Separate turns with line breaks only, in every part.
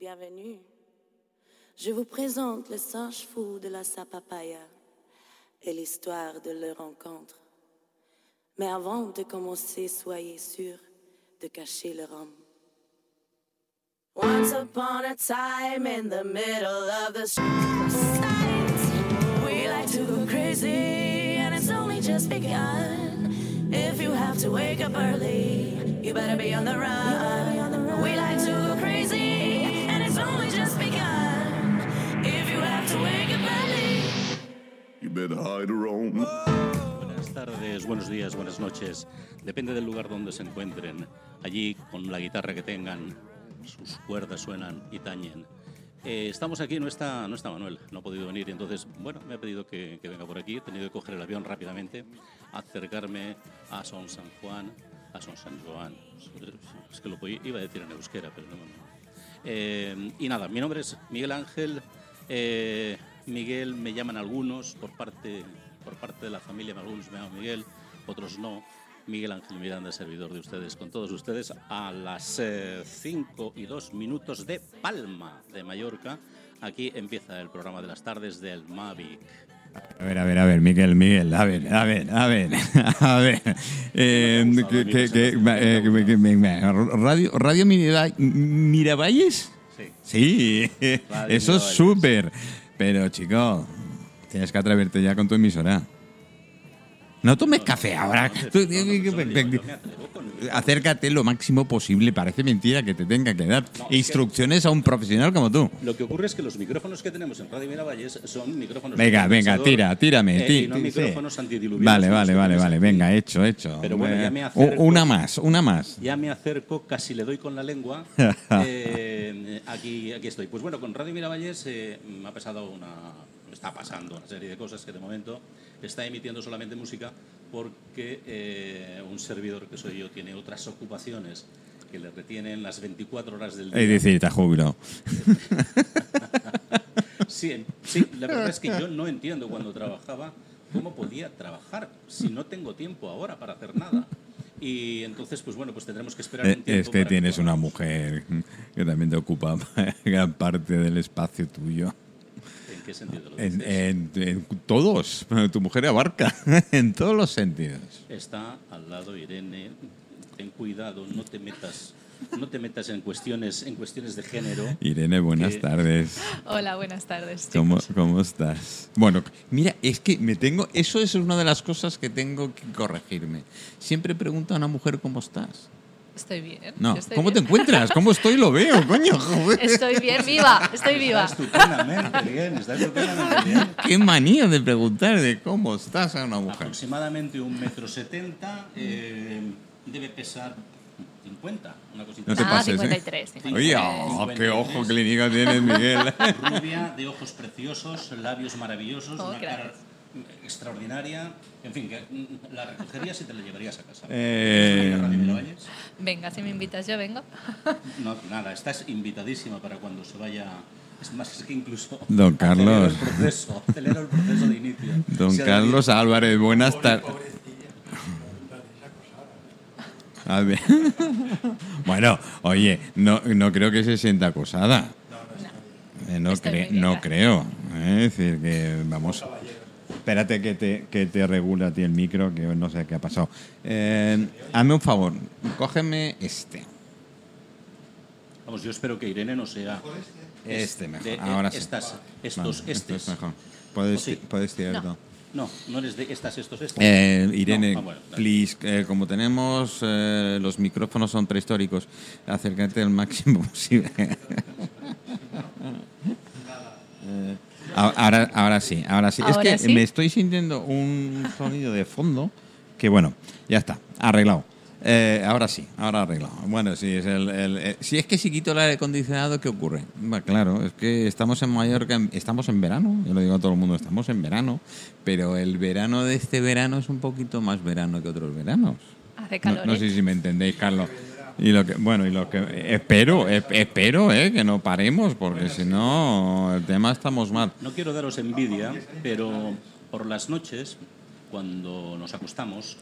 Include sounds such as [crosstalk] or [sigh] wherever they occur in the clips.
Bienvenue. Je vous présente le singe fou de la sapapaya et l'histoire de leur rencontre. Mais avant de commencer, soyez sûr de cacher le rhum. Once upon a time in the middle of the street, we like to go crazy, and it's only just begun. If you have to wake up early, you better be on the run. We like to go crazy,
Buenas tardes, buenos días, buenas noches. Depende del lugar donde se encuentren. Allí, con la guitarra que tengan, sus cuerdas suenan y tañen. Eh, estamos aquí, no está, no está Manuel, no ha podido venir entonces, bueno, me ha pedido que, que venga por aquí. He tenido que coger el avión rápidamente, acercarme a Son San Juan, a Son San Joan. Es que lo iba a decir en euskera, pero no. Eh, y nada, mi nombre es Miguel Ángel. Eh, Miguel me llaman algunos por parte, por parte de la familia, algunos me llaman Miguel, otros no. Miguel Ángel Miranda, servidor de ustedes, con todos ustedes a las 5 y 2 minutos de Palma de Mallorca. Aquí empieza el programa de las tardes del Mavic.
A ver, a ver, a ver, Miguel, Miguel, a ver, a ver, a ver, [laughs] a ver. Eh, que, que, que, eh, radio, radio Miravalles.
Sí. [laughs]
Eso es súper. Pero, chico, tienes que atreverte ya con tu emisora. No tomes café ahora. Acércate lo máximo posible. Parece mentira que te tenga que dar
No, es que-
instrucciones a un profesional como tú.
Lo que ocurre es que los micrófonos que tenemos en Radio Miravalles son micrófonos.
Venga, venga, tira, tírame.
eh, y no micrófonos
sí. Vale, vale, vale, vale. Venga, hecho, hecho.
Pero bueno, ya me
Eh,
acerco.
Una más, una más.
Ya me acerco, casi le doy con la lengua. Eh, aquí, aquí estoy. Pues bueno, con Radio Miravalles eh, me ha pasado una. Está pasando una serie de cosas que de momento está emitiendo solamente música porque eh, un servidor que soy yo tiene otras ocupaciones que le retienen las 24 horas del día.
Es decir, has jubilado. [laughs]
Sí, sí, la verdad es que yo no entiendo cuando trabajaba cómo podía trabajar si no tengo tiempo ahora para hacer nada. Y entonces, pues bueno, pues tendremos que esperar
Eh,
un tiempo.
Es que tienes una mujer que también te ocupa [laughs] gran parte del espacio tuyo.
¿En qué sentido lo
En,
dices?
en- en todos. Tu mujer abarca [laughs] en todos los sentidos.
Está al lado Irene. Ten cuidado, no te metas, no te metas en cuestiones, en cuestiones de género.
Irene, buenas
Que-
tardes.
Hola, buenas tardes.
¿Cómo. ¿Cómo estás? Bueno, mira, es que me tengo. Eso es una de las cosas que tengo que corregirme. Siempre pregunto a una mujer cómo estás.
Estoy bien.
No,
estoy
¿cómo te
bien.
encuentras? ¿Cómo estoy? Lo veo, [laughs] coño. joder.
Estoy bien, viva, estoy viva.
Está estupendamente bien, está estupendamente bien. [laughs]
Qué manía de preguntar de cómo estás a una mujer.
Aproximadamente un metro setenta, eh, debe pesar 50, una cosita
No te
así.
Ah,
pases, ¿eh?
53,
Oye,
53.
oh, qué ojo clínica tienes, Miguel.
Rubia, de ojos preciosos, labios maravillosos,
Oh,
una cara. Extraordinaria. En fin, que mm, la recogerías y te la llevarías a casa.
Eh.
Venga, si me invitas, yo vengo. [laughs]
No, nada, estás invitadísima para cuando se vaya. Es más, es que incluso. [laughs]
Don
acelero
Carlos.
El proceso, acelero el proceso de inicio. [laughs]
Don
Si
Carlos Álvarez, buenas tardes. A ver. Bueno, oye, no, no creo que se sienta acosada. Eh, no, cre-
muy bien,
no
gracias.
creo. eh, Es decir, que vamos. Espérate que te, que te regula a ti el micro, que no sé qué ha pasado. Eh, hazme un favor, cógeme este.
Vamos, yo espero que Irene no sea.
Este mejor.
de-
Ahora sí.
Estas, estos,
Vale, esto
estes.
es mejor. Puedes,
¿O sí?
puedes tirarlo.
No, no eres de estas, estos, estos.
Eh, Irene,
No, ah, bueno,
please, eh, como tenemos eh, los micrófonos son prehistóricos, acércate al máximo [laughs] posible. Ahora, ahora sí, ahora sí.
¿Ahora
es que
sí?
me estoy sintiendo un sonido de fondo que bueno, ya está, arreglado. Eh, ahora sí, ahora arreglado. Bueno, sí, es el, el- eh, si es que si quito el aire acondicionado, ¿qué ocurre? Claro, es que estamos en Mallorca, estamos en verano, yo lo digo a todo el mundo, estamos en verano, pero el verano de este verano es un poquito más verano que otros veranos.
Hace calor.
no
¿eh?
sé si me entendéis, Carlos. Y lo que, bueno, y lo que espero, espero eh, que no paremos, porque si no, el tema estamos mal.
No quiero daros envidia, pero por las noches, cuando nos acostamos,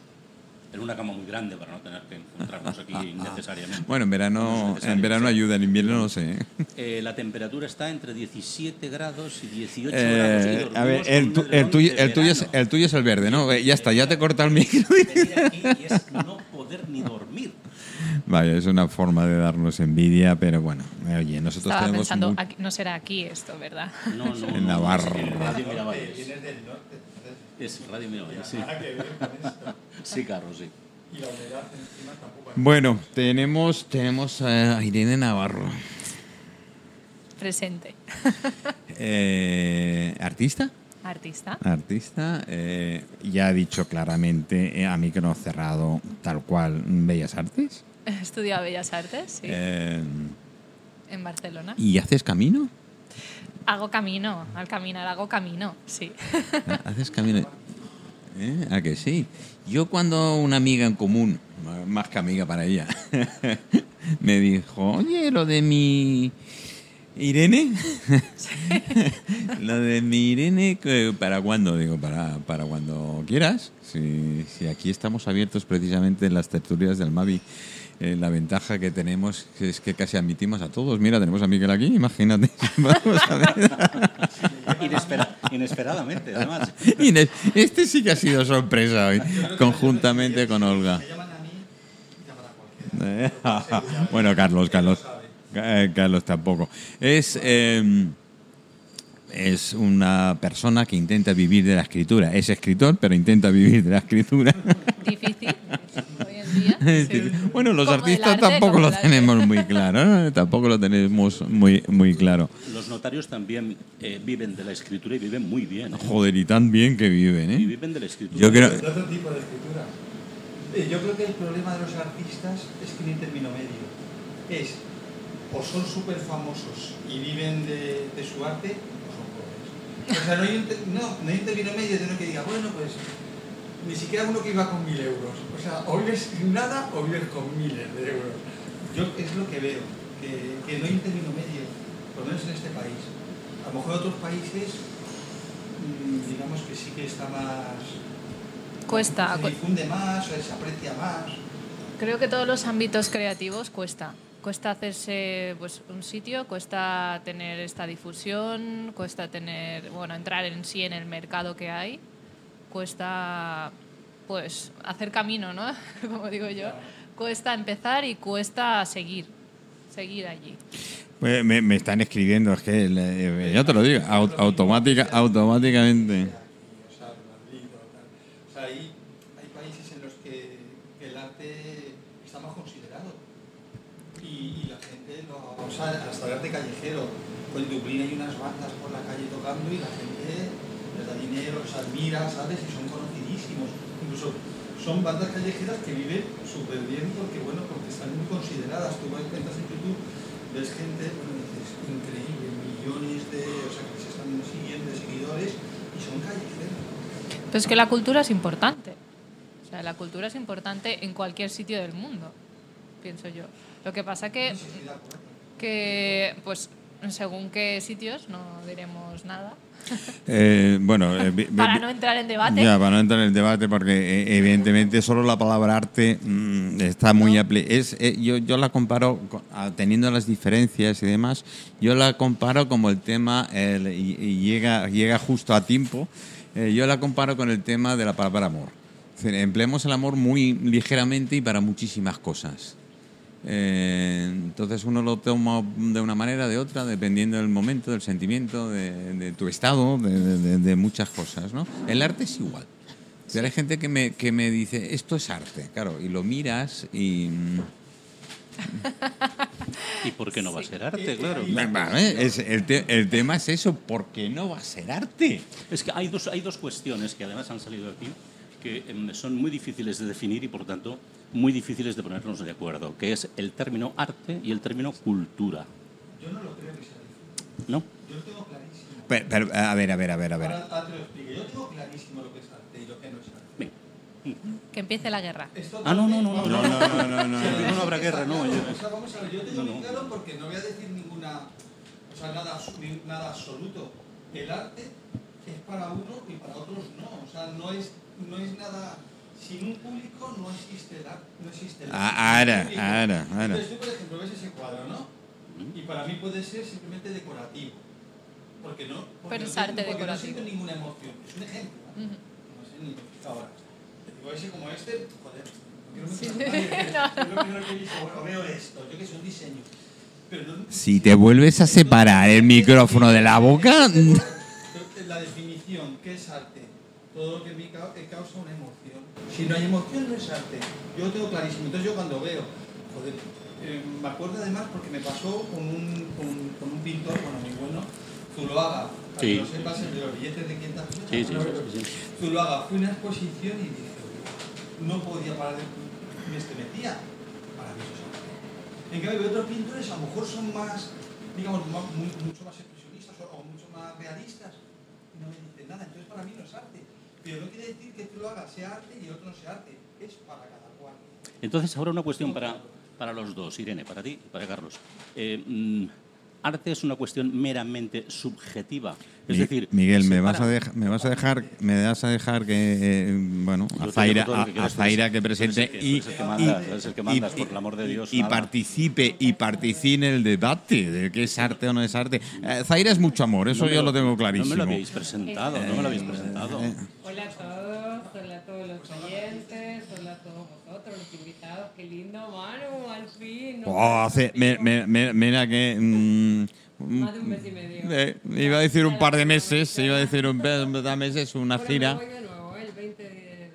en una cama muy grande para no tener que encontrarnos aquí [laughs] innecesariamente.
Bueno, en verano,
No
en verano ayuda, en invierno no sé. ¿eh?
Eh, la temperatura está entre 17 grados y 18
Eh,
grados. y
a ver, el, tu- el tuyo, el, tuyo es, el tuyo es el verde, ¿no? Eh, Ya está, ya te he cortado el micro.
Venir aquí y es no poder ni dormir.
Vaya, es una forma de darnos envidia, pero bueno, eh, oye, nosotros
Estaba
tenemos
pensando, aquí- no será aquí esto, ¿verdad?
No, no,
En
no,
Navarra.
es en Radio Miravalles. Es Radio Miravalles, sí. Sí, claro, sí.
Bueno, tenemos, tenemos a Irene Navarro.
Presente. [laughs]
Eh, ¿Artista?
Artista.
Artista, eh, ya ha dicho claramente eh, a micro cerrado, tal cual, Bellas Artes.
He [laughs] estudiado Bellas Artes, sí,
Eh,
en Barcelona.
¿Y haces camino?
Hago camino, al caminar hago camino, sí.
¿Haces camino? ¿Eh? ¿A que sí? Yo cuando una amiga en común, más que amiga para ella, [laughs] me dijo, oye, lo de mi Irene, [laughs] lo de mi Irene, ¿qué- ¿para cuándo? Digo, para, para cuando quieras. Si, si aquí estamos abiertos precisamente en las tertulias del Mavi. Eh, la ventaja que tenemos es que casi admitimos a todos. Mira, tenemos a Miguel aquí, imagínate. [laughs] Vamos a ver. [laughs]
Inespera- inesperadamente, además.
Este sí que ha sido sorpresa hoy, conjuntamente con Olga. [laughs] Bueno, Carlos, Carlos. eh, Carlos tampoco. Es, eh, es una persona que intenta vivir de la escritura. Es escritor, pero intenta vivir de la escritura.
Difícil día. [laughs] sí.
Bueno, los
Como
artistas
arte,
tampoco lo tenemos muy claro. ¿no? [laughs] Tampoco lo tenemos muy, muy claro.
Los notarios también eh, viven de la escritura y viven muy bien. ¿eh?
Joder, y tan bien que viven,
Y
¿eh?
viven de la escritura.
Yo creo...
de otro tipo de escritura. Eh, Yo creo que el problema de los artistas es que no hay término medio. Es o son súper famosos y viven de, de su arte o son pobres. O sea, no hay, un, te- no, no hay un término medio de uno que diga, bueno, pues ni siquiera uno que iba con mil euros. O sea, o vives sin nada o vives con miles de euros. Yo es lo que veo, que, que no hay un término medio, por lo menos en este país. A lo mejor en otros países, mm, digamos que sí que está más
Cuesta.
se difunde más, se aprecia más.
Creo que todos los ámbitos creativos cuesta. Cuesta hacerse pues, un sitio, cuesta tener esta difusión, cuesta tener, bueno, entrar en sí en el mercado que hay, cuesta pues hacer camino, ¿no? [laughs] Como digo yo. Cuesta empezar y cuesta seguir, seguir allí.
Pues me, me están escribiendo, es que le- yo te lo digo, au- automática, automáticamente.
O sea, hay, hay países en los que el arte está más considerado. Y, y la gente, lo, o sea, hasta el arte callejero. Pues en Dublín hay unas bandas por la calle tocando y la gente dinero, los admira, ¿sabes? Y son conocidísimos. Incluso son bandas callejeras que viven súper bien porque, bueno, porque están muy consideradas. Tú vas, entras en YouTube, ves gente, bueno, dices, increíble, millones de, o sea, que se están siguiendo, de seguidores y son callejeros.
Pero es que la cultura es importante. O sea, la cultura es importante en cualquier sitio del mundo, pienso yo. Lo que pasa que, que pues, según qué sitios, no diremos nada, [laughs]
Eh, bueno, eh,
para no entrar en debate.
Ya, para no entrar en debate, porque eh, evidentemente solo la palabra arte mm, está muy apli- es eh, yo, yo la comparo, con- ah, teniendo las diferencias y demás, yo la comparo como el tema, el- y, y llega, llega justo a tiempo, eh, yo la comparo con el tema de la palabra amor. Decir, empleamos el amor muy ligeramente y para muchísimas cosas. Eh, entonces uno lo toma de una manera, de otra, dependiendo del momento, del sentimiento, de, de tu estado, de, de- de muchas cosas. ¿no? El arte es igual. Hay gente que me, que me dice, esto es arte, claro, y lo miras y... mm,
¿Y por qué no va a ser arte? Claro.
¿eh? Es- el, te- el tema es eso, ¿por qué no va a ser arte?
Es que hay dos, hay dos cuestiones que además han salido aquí que son muy difíciles de definir y por tanto muy difíciles de ponernos de acuerdo, que es el término arte y el término cultura.
Yo no lo creo que sea difícil.
¿No?
Yo lo tengo clarísimo.
Pero- pero, a ver, a ver, a ver, a ver.
Ahora, ahora te lo explico. Yo tengo clarísimo lo que es arte y lo que no es arte.
Que empiece la guerra.
Ah, no, no, no, no, no, no, no, no,
Sí,
no, no habrá guerra, no, yo-
O sea, vamos a ver, yo tengo
No,
muy
no.
claro porque no voy a decir ninguna, o sea, nada, nada absoluto. El arte es para uno y para otros no. O sea, no es, no es nada sin un público no existe el arte. No existe el
Ah, ahora, ahora, ahora.
Entonces tú, por ejemplo, ves ese cuadro, ¿no? Y para mí puede ser simplemente decorativo. Porque no, porque
Pero
no
es
tengo-
arte
porque
decorativo.
No siento ninguna emoción. Es un ejemplo. ¿no? No sé ni ahora. Digo ese como este, joder, no quiero. [laughs] Yo lo primero que bueno, veo esto, yo que sé, un diseño. Pero no,
Si te vuelves a separar el micrófono de la boca... [laughs]
La definición, ¿qué es arte? Todo lo que me que causa una emoción. Si no hay emoción, no es arte. Yo lo tengo clarísimo. Entonces yo cuando veo, joder, eh, me acuerdo además porque me pasó con un, con, un- con un pintor, bueno, muy bueno, Zuloaga. Para
Sí.
que lo sepas, el de los billetes de 500 pesos.
Sí, sí, sí, sí.
Zuloaga, fue una exposición y dije, no podía parar de... Me estremecía. Maravilloso. En cambio, otros pintores a lo mejor son más, digamos, más- muy- mucho más expresionistas o, o mucho más realistas. No me dicen nada. Entonces, para mí no es arte. Pero no quiere decir que tú lo hagas sea arte y otro no sea arte. Es para cada cual.
Entonces, ahora una cuestión para, para los dos, Irene, para ti y para Carlos. Eh, mm, arte es una cuestión meramente subjetiva. Es
Mi-
decir,
Miguel, me vas, a dejar, me vas a dejar, me vas a dejar que, eh, bueno, a Zaira,
que
a, Zaira que presente y, y participe y participe en el debate de qué es arte o no es arte. Eh, Zaira es mucho amor, eso
no
yo lo tengo clarísimo.
No me lo habéis presentado, no me lo habéis presentado.
Hola a todos, hola a todos los oyentes, hola a todos vosotros, los invitados. Qué lindo, Manu, al fin. ¿no?
Oh, hace- me- me- me- mira que... mm,
Más de un mes y medio.
eh, iba a decir un par de meses, iba a decir un par de meses, una gira.
Voy de nuevo, el 20 de,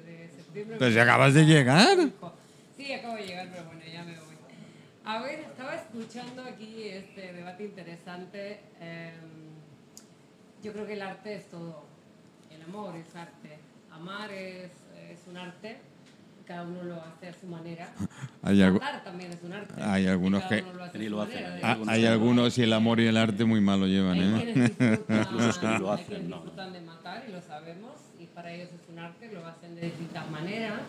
de septiembre.
Pues ya acabas de llegar.
Sí, acabo de llegar, pero bueno, ya me voy. A ver, estaba escuchando aquí este debate interesante. eh, yo creo que el arte es todo. El amor es arte. Amar es, es un arte. Cada uno lo hace a su manera. [laughs]
Hay algo-
Matar también es un arte.
hay algunos
Cada
que-
uno lo hace a
Ni
su
lo hacen,
manera.
hay
Ah,
algunos
Hay algunos y el amor y el arte muy mal lo llevan,
hay
¿eh?
quienes disfrutan, [laughs]
lo
hay
hacen,
quienes
no, no.
disfrutan de matar y lo sabemos y para ellos es un arte, lo hacen de distintas maneras.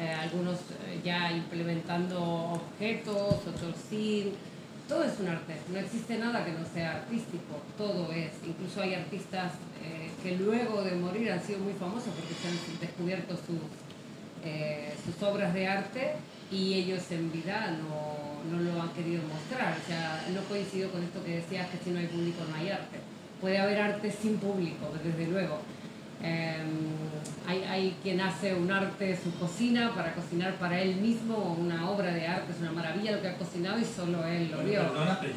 Eh, algunos eh, ya implementando objetos, otros sin. Todo es un arte, no existe nada que no sea artístico, todo es. Incluso hay artistas eh, que luego de morir han sido muy famosos porque se han descubierto sus, eh, sus obras de arte y ellos en vida no, no lo han querido mostrar. O sea, no coincido con esto que decías que si no hay público no hay arte. Puede haber arte sin público, desde luego. Eh, hay, hay quien hace un arte de su cocina para cocinar para él mismo, una obra de arte, es una maravilla lo que ha cocinado y solo él lo vio.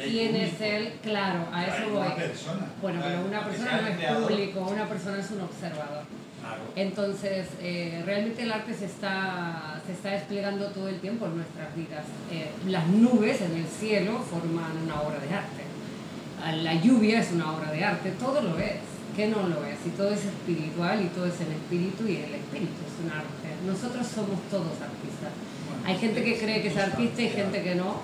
¿Quién es él? Claro, a eso voy. Bueno, pero una persona no es público, una persona es un observador. Entonces, eh, realmente el arte se está, se está desplegando todo el tiempo en nuestras vidas. Eh, las nubes en el cielo forman una obra de arte. La lluvia es una obra de arte, todo lo es. ¿Qué no lo es? Y todo es espiritual y todo es el espíritu y el espíritu es un arte. Nosotros somos todos artistas. Hay gente que cree que es artista y gente que no.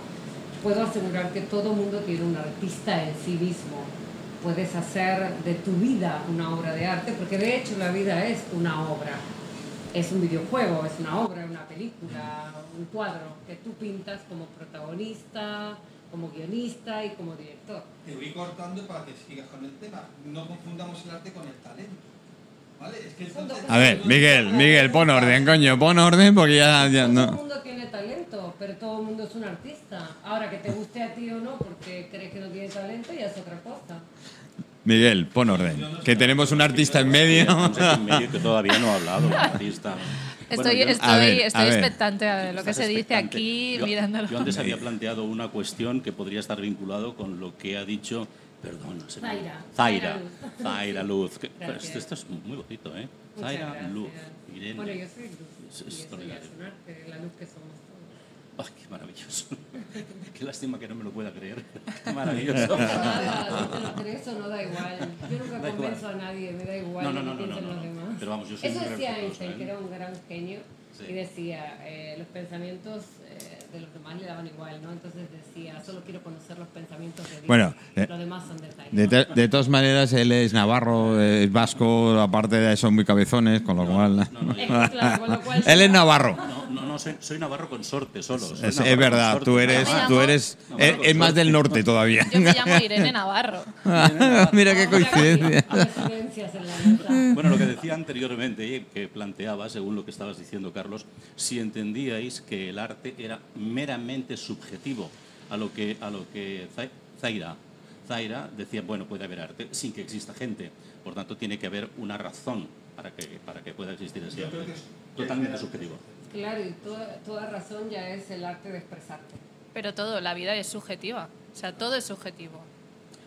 Puedo asegurar que todo mundo tiene un artista en sí mismo. Puedes hacer de tu vida una obra de arte, porque de hecho la vida es una obra. Es un videojuego, es una obra, una película, un cuadro que tú pintas como protagonista, como guionista y como director.
Te voy cortando para que sigas con el tema. No confundamos el arte con el talento. ¿Vale? Es que entonces-
A ver, Miguel, Miguel, pon orden, coño, pon orden porque ya, ya
Todo el
no.
mundo tiene talento, pero todo el mundo es un artista. Ahora, que te guste a ti o no, porque crees que no tiene talento, ya es otra cosa.
Miguel, pon orden. Que tenemos un artista en medio.
Aquí en medio que todavía no ha hablado el artista.
Estoy,
Bueno, yo-
estoy,
A ver, a
estoy
ver.
expectante a ver lo que se dice
expectante.
aquí,
Yo-
mirándolo.
Yo antes había planteado una cuestión que podría estar vinculado con lo que ha dicho, perdón, se me-
Zaira.
Zaira,
Zaira Luz. [laughs]
Zaira Luz. que- pero
Gracias.
esto, esto es muy bonito, ¿eh?
Muchas
Zaira
gracias.
Luz. Irene.
Bueno, yo soy luz.
Es
y eso ya
extraordinario.
es un arte, la luz que somos
Ay, qué maravilloso. [laughs] qué lástima que no me lo pueda creer. [laughs] Qué maravilloso.
Nada, si te lo crees o no da igual. Yo nunca
Da igual.
convenzo a nadie, me da igual
No, no, no, no, no,
los
no.
demás.
Pero vamos, yo soy
Eso decía Einstein,
¿eh?
que era un gran genio,
Sí.
y decía, eh, los pensamientos de los demás le daban igual, ¿no? Entonces decía, solo quiero conocer los pensamientos de Dios.
Bueno, eh,
los demás son detalles.
De, te- de todas maneras, él es navarro, es vasco, aparte de eso, muy cabezones, con lo cual.
Es que, claro, con lo cual- [laughs]
él es navarro.
No, No, no, soy, soy navarro consorte solo. soy
Es,
navarro
es verdad,
consorte.
tú eres, tú eres,
No,
es, más del norte todavía.
Yo me llamo [laughs] Irene Navarro.
Mira qué coincidencia.
Bueno, lo que decía anteriormente, eh, que planteaba, según lo que estabas diciendo, Carlos, si entendíais que el arte era meramente subjetivo a lo que, a lo que Zai- Zaira, Zaira decía, bueno, puede haber arte sin que exista gente. Por tanto, tiene que haber una razón para que, para que pueda existir ese
Yo creo
arte.
que es-
Totalmente subjetivo.
Claro, y toda, toda razón ya es el arte de expresarte.
Pero todo, la vida es subjetiva. O sea, todo es subjetivo.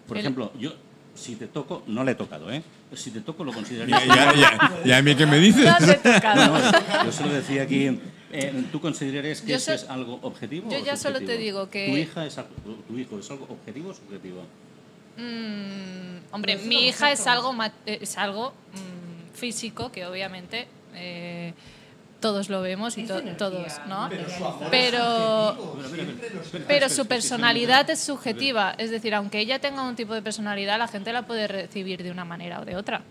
Por
El-
ejemplo, yo, si te toco, no le he tocado, ¿eh? Si te toco, lo consideraría.
Ya, ya, ya a mí qué me dices.
No.
No, yo solo decía aquí, eh, ¿tú considerarías que
Yo
eso
so-
es algo objetivo?
yo
o
ya solo te
subjetivo?
digo que-
¿Tu, hija es, tu hijo es algo objetivo o subjetivo?
Mm, hombre,
Pero es
mi hija es algo, es algo mm, físico que obviamente eh, todos lo vemos y
Es
to-
energía,
todos, ¿no?
Pero subjetivo.
Pero su personalidad es subjetiva, es decir, aunque ella tenga un tipo de personalidad, la gente la puede recibir de una manera o de otra.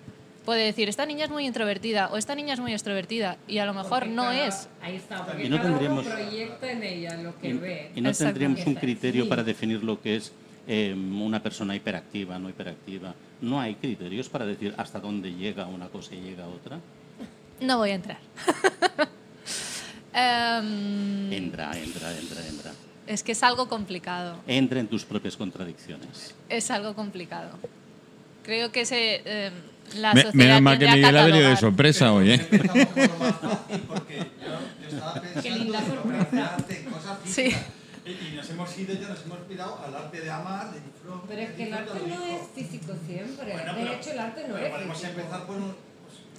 Puede decir, esta niña es muy introvertida o esta niña es muy extrovertida y a lo mejor
Porque
no
cada-
es.
Ahí está, porque
Y no
cada
tendríamos-
uno proyecta en ella lo que
Y,
ve.
y no tendríamos un
Sí.
criterio para definir lo que es eh, una persona hiperactiva, no hiperactiva. No hay criterios para decir hasta dónde llega una cosa y llega otra.
No voy a entrar. [laughs] Em,
Entra, entra, entra, entra.
es que es algo complicado.
Entra en tus propias contradicciones.
Es algo complicado. Creo que se, em, la
Me- menos mal que Miguel ha venido de sorpresa hoy, ¿eh?
Qué linda sorpresa.
obras de arte, en cosas
Sí.
físicas. Y, nos hemos ido, ya nos hemos inspirado al arte de amar, de disfrute.
Pero es que el arte no es físico siempre.
Bueno,
de
pero-
hecho, el arte no
pero
es
podemos
físico.
empezar por un...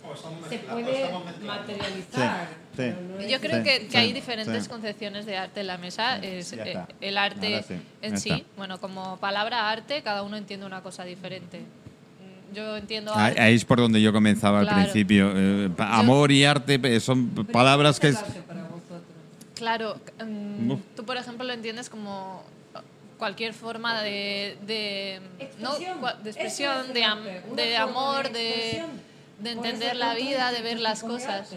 pues, o
Se
o
puede materializar.
Sí, sí.
no
Yo creo
Sí,
que, que
sí,
hay diferentes
sí.
concepciones de arte en la mesa. Es, eh, el arte en sí,
está.
bueno, como palabra arte, cada uno entiende una cosa diferente. Yo entiendo
Ahí ahí es por donde yo comenzaba
Claro.
al principio. Eh, amor y arte son palabras
¿qué
que...
es para?
Claro,
Uf.
tú por ejemplo lo entiendes como cualquier forma de, de, ¿no?
Expresión.
Cua- de expresión,
es
de, am- de amor,
de
de, entender la vida, de ver las cosas.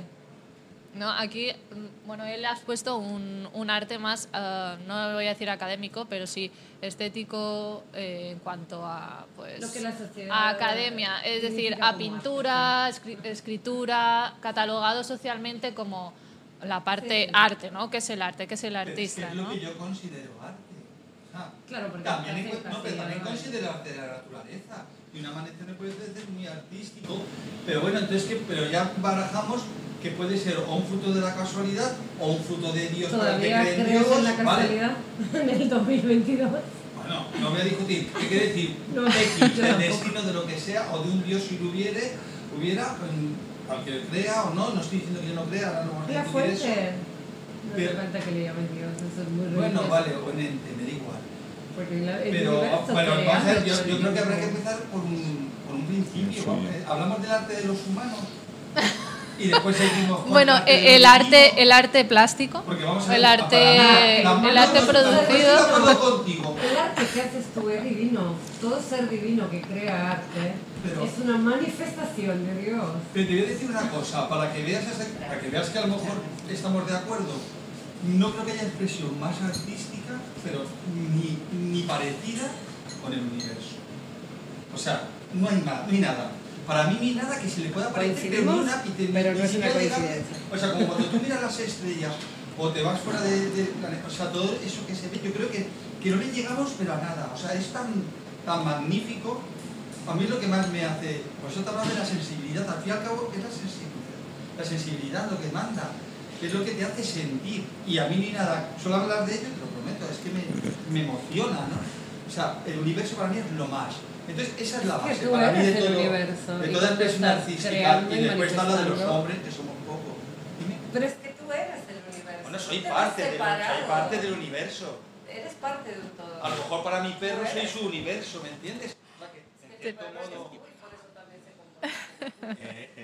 No, aquí, mm, bueno, él has puesto un, un arte más, ah, no voy a decir académico, pero sí estético eh, en cuanto a, pues,
Lo que la sociedad
a academia, es decir, a pintura, escri- escritura, catalogado socialmente como la parte
Sí.
arte, ¿no? ¿Qué es el arte? ¿Qué es el
Pero es que
artista,
es lo
no?
que yo considero arte. O sea,
Claro, porque
también, no, pero también considero arte de la naturaleza. Y un amanecer me puede parecer muy artístico. Pero bueno, entonces, que, pero ya barajamos que puede ser o un fruto de la casualidad o un fruto de Dios para el que
¿Todavía
cree en
crees
Dios.
en la
¿vale?
casualidad [laughs] en el 2022?
Bueno, no voy a discutir. ¿Qué quiere decir?
No,
X, [laughs]
tampoco.
destino de lo que sea, o de un Dios si lo hubiere, hubiera, mm, al que crea o no, no estoy diciendo que yo no crea, ahora no vamos a discutir eso.
No hace falta que le llamen Dios, eso es muy
Bueno,
religioso.
vale, o en igual.
Porque la- el
Pero bueno, yo, yo creo que habrá que empezar por un, por un principio. Eh, Hablamos del arte de los humanos y después seguimos
Bueno, eh, el arte, el arte plástico,
porque vamos a
el arte, el arte producido.
contigo.
El arte que haces tú es divino. Todo ser divino que crea arte
Pero-
es una manifestación de Dios.
Pero te voy a decir una cosa, para que veas, ese- para que, veas que a lo mejor estamos de acuerdo. No creo que haya expresión más artística, pero ni, ni parecida con el universo. O sea, no hay, nada, no hay nada. Para mí ni nada que se le pueda parecer,
Coincidimos,
una, y te-
pero no es una coincidencia.
O sea, como cuando tú miras las estrellas o te vas fuera de- planeta, o sea, todo eso que se ve, yo creo que, que no le llegamos pero a nada. O sea, es tan, tan magnífico. A mí lo que más me hace, pues yo te hablaba de la sensibilidad, al fin y al cabo es la sensibilidad. La sensibilidad lo que manda, es lo que te hace sentir. Y a mí ni nada, solo hablar de ello, te lo prometo, es que me, me emociona, ¿no? O sea, el universo para mí es lo más. Entonces, esa es la
que
base
tú
para mí de todo,
universo,
de toda expresión artística. Y después está la de los hombres, que somos pocos. Dime.
Pero es que tú eres el universo.
Bueno, soy
te
parte, del, soy parte del universo.
Eres parte de un todo.
A lo mejor para mi perro soy su universo, ¿me entiendes? O sea, que, en cierto modo... [laughs]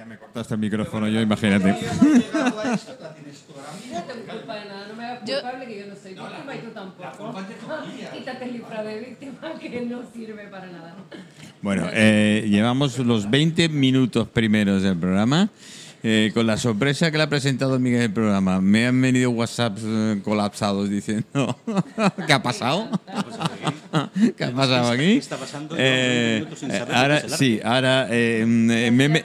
ya me cortaste el micrófono yo, imagínate.
No tengo culpa de nada, no me hagas culpable que yo no soy víctima y tú tampoco. [laughs] Quítate el libro de víctima que no sirve para nada.
Bueno, eh, llevamos los 20 minutos primeros del programa eh, con la sorpresa que le ha presentado Miguel en el programa, me han venido WhatsApps eh, colapsados diciendo, [laughs] [laughs] ¿qué ha pasado? ¿Qué ha pasado aquí?
¿Qué está pasando?
Eh,
20 minutos sin saber lo que
ahora
es el
sí, ahora eh, me- me-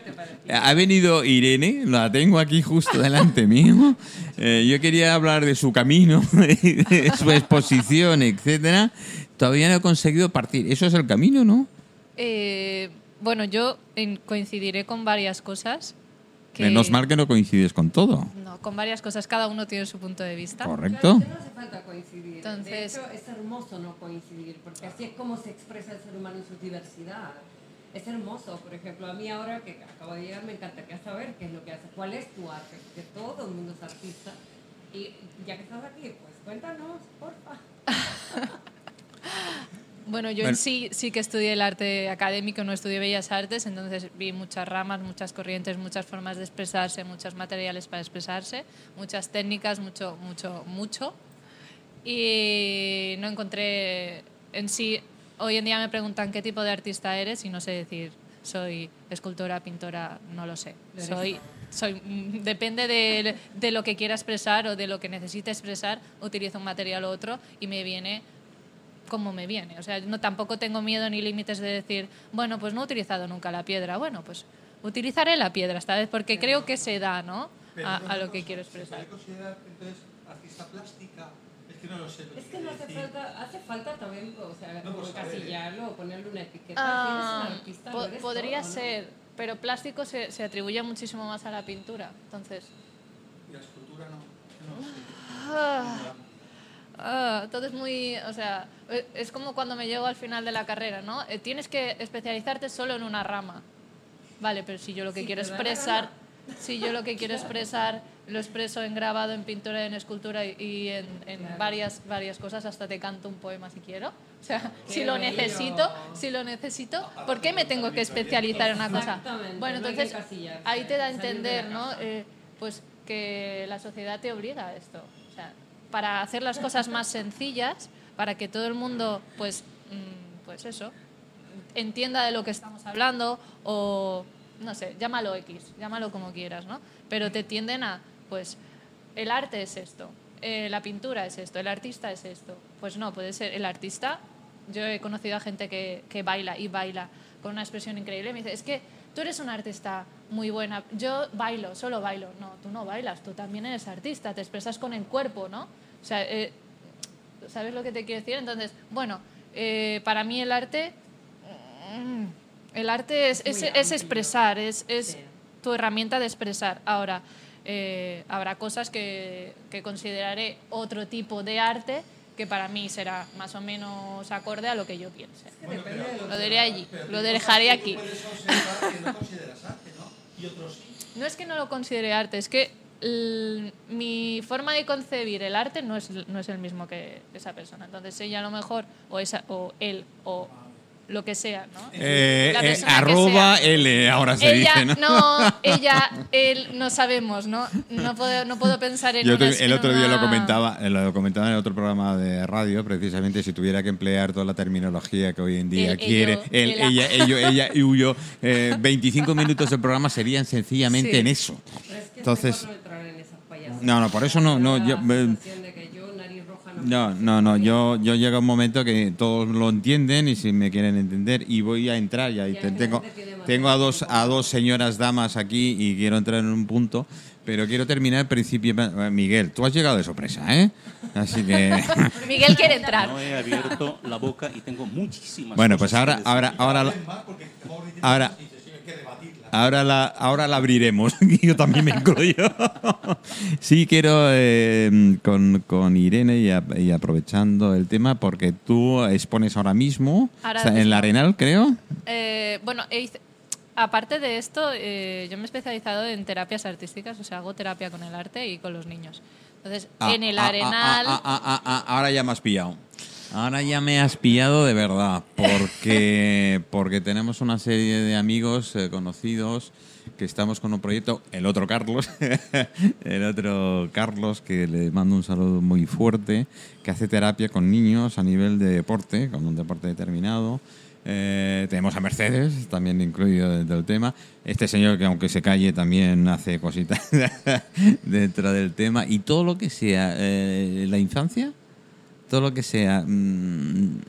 ha venido Irene, la tengo aquí justo delante mío. Eh, yo quería hablar de su camino, [laughs] de su exposición, etcétera. Todavía no he conseguido partir. Eso es el camino, ¿no?
Eh, bueno, yo en- coincidiré con varias cosas. Que-
Menos mal que no coincides con todo.
No, con varias cosas. Cada uno tiene su punto de vista.
¿Correcto?
Claro, es que no hace falta coincidir.
Entonces-
de hecho, es hermoso no coincidir, porque así es como se expresa el ser humano en su diversidad. Es hermoso, por ejemplo, a mí ahora que acabo de llegar me encantaría saber qué es lo que haces, cuál es tu arte, porque todo el mundo es artista. Y ya que estás aquí, pues cuéntanos, porfa. [laughs]
Bueno, yo
Bueno.
en sí sí que estudié el arte académico, no estudié bellas artes, entonces vi muchas ramas, muchas corrientes, muchas formas de expresarse, muchos materiales para expresarse, muchas técnicas, mucho, mucho, mucho. Y no encontré en sí, hoy en día me preguntan qué tipo de artista eres y no sé decir, soy escultora, pintora, no lo sé. Soy, soy, depende de, de lo que quiera expresar o de lo que necesite expresar, utilizo un material u otro y me viene como me viene. O sea, no tampoco tengo miedo ni límites de decir, bueno, pues no he utilizado nunca la piedra. Bueno, pues utilizaré la piedra esta vez porque creo que se da, ¿no? A, lo que quiero
¿se puede
expresar.
considerar entonces artista plástica? Es que no lo sé. lo
Es que no hace falta, hace falta también, o sea,
No, pues,
encasillarlo o ponerle una etiqueta.
Ah,
un artista,
po- podría
todo, ¿no?
ser, pero plástico se, se atribuye muchísimo más a la pintura. Entonces,
Y la escultura no. no lo sé.
ah, ah, todo es muy, o sea, eh, es como cuando me llego al final de la carrera, ¿no? Eh, tienes que especializarte solo en una rama. Vale, pero si yo lo que
Si
quiero expresar, si yo lo que quiero [laughs] expresar lo expreso en grabado, en pintura, en escultura y- y en, en
Claro.
varias, varias cosas, hasta te canto un poema si quiero. O sea, si
Qué
lo
bello.
necesito, si lo necesito, ¿por qué me tengo que especializar en una cosa?
Exactamente,
Bueno, entonces ahí te da a entender, ¿no? Eh, pues que la sociedad te obliga a esto. Para hacer las cosas más sencillas, para que todo el mundo, pues, mm, pues eso, entienda de lo que estamos hablando o, no sé, llámalo X, llámalo como quieras, ¿no? Pero te tienden a, pues, el arte es esto, eh, la pintura es esto, el artista es esto. Pues no, puede ser el artista. Yo he conocido a gente que, que baila y baila con una expresión increíble. Me dice, es que tú eres una artista muy buena. Yo bailo, solo bailo. No, tú no bailas, tú también eres artista, te expresas con el cuerpo, ¿no? O sea, eh, ¿sabes lo que te quiero decir? Entonces, bueno, eh, para mí el arte, mm, el arte es, es, expresar, es, es
Sí.
tu herramienta de expresar. Ahora, eh, habrá cosas que, que consideraré otro tipo de arte que para mí será más o menos acorde a lo que yo piense.
Bueno, pero-
Lo diré allí,
pero
lo dejaré aquí.
no consideras arte, ¿no? Y otros sí.
No es que no lo considere arte, es que mi forma de concebir el arte no es, no es el mismo que esa persona. Entonces ella a lo mejor, o, esa, o él, o lo que sea, ¿no?
Eh, eh, arroba
sea.
L, ahora se
ella,
dice, ¿no?
no, [laughs] ella, él, no sabemos, ¿no? No puedo, no puedo pensar en
Yo
una-
el otro día lo comentaba, eh, lo comentaba en el otro programa de radio, precisamente si tuviera que emplear toda la terminología que hoy en día
El,
quiere,
ello,
él, ella, ello, ella [laughs] y huyo, eh, 25 minutos del programa serían sencillamente
Sí.
en eso.
Pero es que
Entonces-
no.
No, por eso no, no, yo- eh,
sensación de que yo, nariz roja,
No, no, no, yo, yo llega un momento que todos lo entienden y si me quieren entender y voy a entrar y
Ya,
te-
que
tengo, tengo a dos, a dos señoras damas aquí y quiero entrar en un punto, pero quiero terminar al principio. eh, Miguel, tú has llegado de sorpresa, ¿eh? Así que... [laughs]
Miguel quiere entrar.
No he abierto la boca y tengo muchísimas
Bueno, pues
cosas
ahora, ahora, ahora,
diciendo
Ahora- ahora la, ahora la abriremos. [laughs] Yo también me incluyo. [laughs] sí, quiero eh, con, con Irene y, a- y aprovechando el tema, porque tú expones ahora mismo
Ahora
o sea, en la Arenal, creo.
Eh, bueno, hice- aparte de esto, eh, yo me he especializado en terapias artísticas, o sea, hago terapia con el arte y con los niños. Entonces,
Ah,
en el
ah, ah,
arenal...
ah, ah, ah, ah, ahora ya me has pillado. Ahora ya me has pillado de verdad, porque, [laughs] porque tenemos una serie de amigos eh, conocidos que estamos con un proyecto, el otro Carlos, [laughs] el otro Carlos, que le mando un saludo muy fuerte, que hace terapia con niños a nivel de deporte, con un deporte determinado, Eh, tenemos a Mercedes, también incluido dentro del tema. Este señor que aunque se calle también hace cositas [laughs] dentro del tema. Y todo lo que sea eh, la infancia, todo lo que sea mm,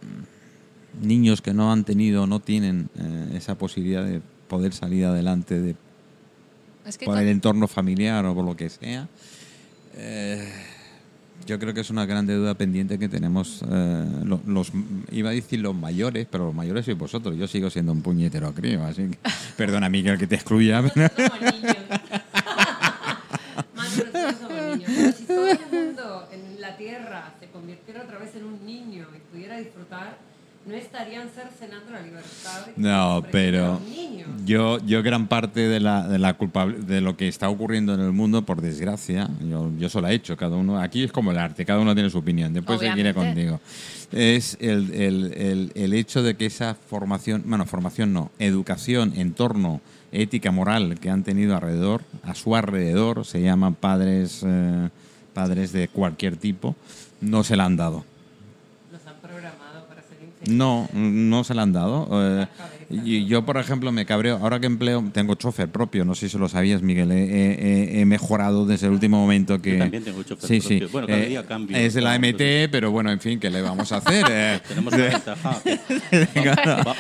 niños que no han tenido, no tienen eh, esa posibilidad de poder salir adelante de,
Es que
por el entorno familiar o por lo que sea. eh, yo creo que es una gran deuda pendiente que tenemos eh, lo- los, iba a decir los mayores, pero los mayores sois vosotros. Yo sigo siendo un puñetero crío, así que [laughs] perdona Miguel que te excluya. pero-. [laughs] [laughs]
Más nosotros somos niños. Pero si todo el mundo en la Tierra se convirtiera otra vez en un niño y pudiera disfrutar, no estarían cercenando la libertad.
No, pero yo, yo gran parte de la, de la culpable, de lo que está ocurriendo en el mundo, por desgracia, yo, yo solo he hecho, cada uno, aquí es como el arte, cada uno tiene su opinión, después se quiere contigo. Es el, el, el, el hecho de que esa formación, bueno, formación no, educación, entorno, ética, moral que han tenido alrededor, a su alrededor, se llaman padres, eh, padres de cualquier tipo, no se la han dado.
Los han programado para ser infelices.
No, no se la han dado. Eh, y yo, por ejemplo, me cabreo. Ahora que empleo, tengo chofer propio. No sé si lo sabías, Miguel. He, he- he mejorado desde el último momento que.
Yo también tengo chofer
sí,
propio.
Sí.
Bueno, cada
Eh,
día cambio.
Es de la
Claro,
MT, pero bueno, en fin, ¿qué le vamos a hacer? Eh,
Tenemos la ventaja.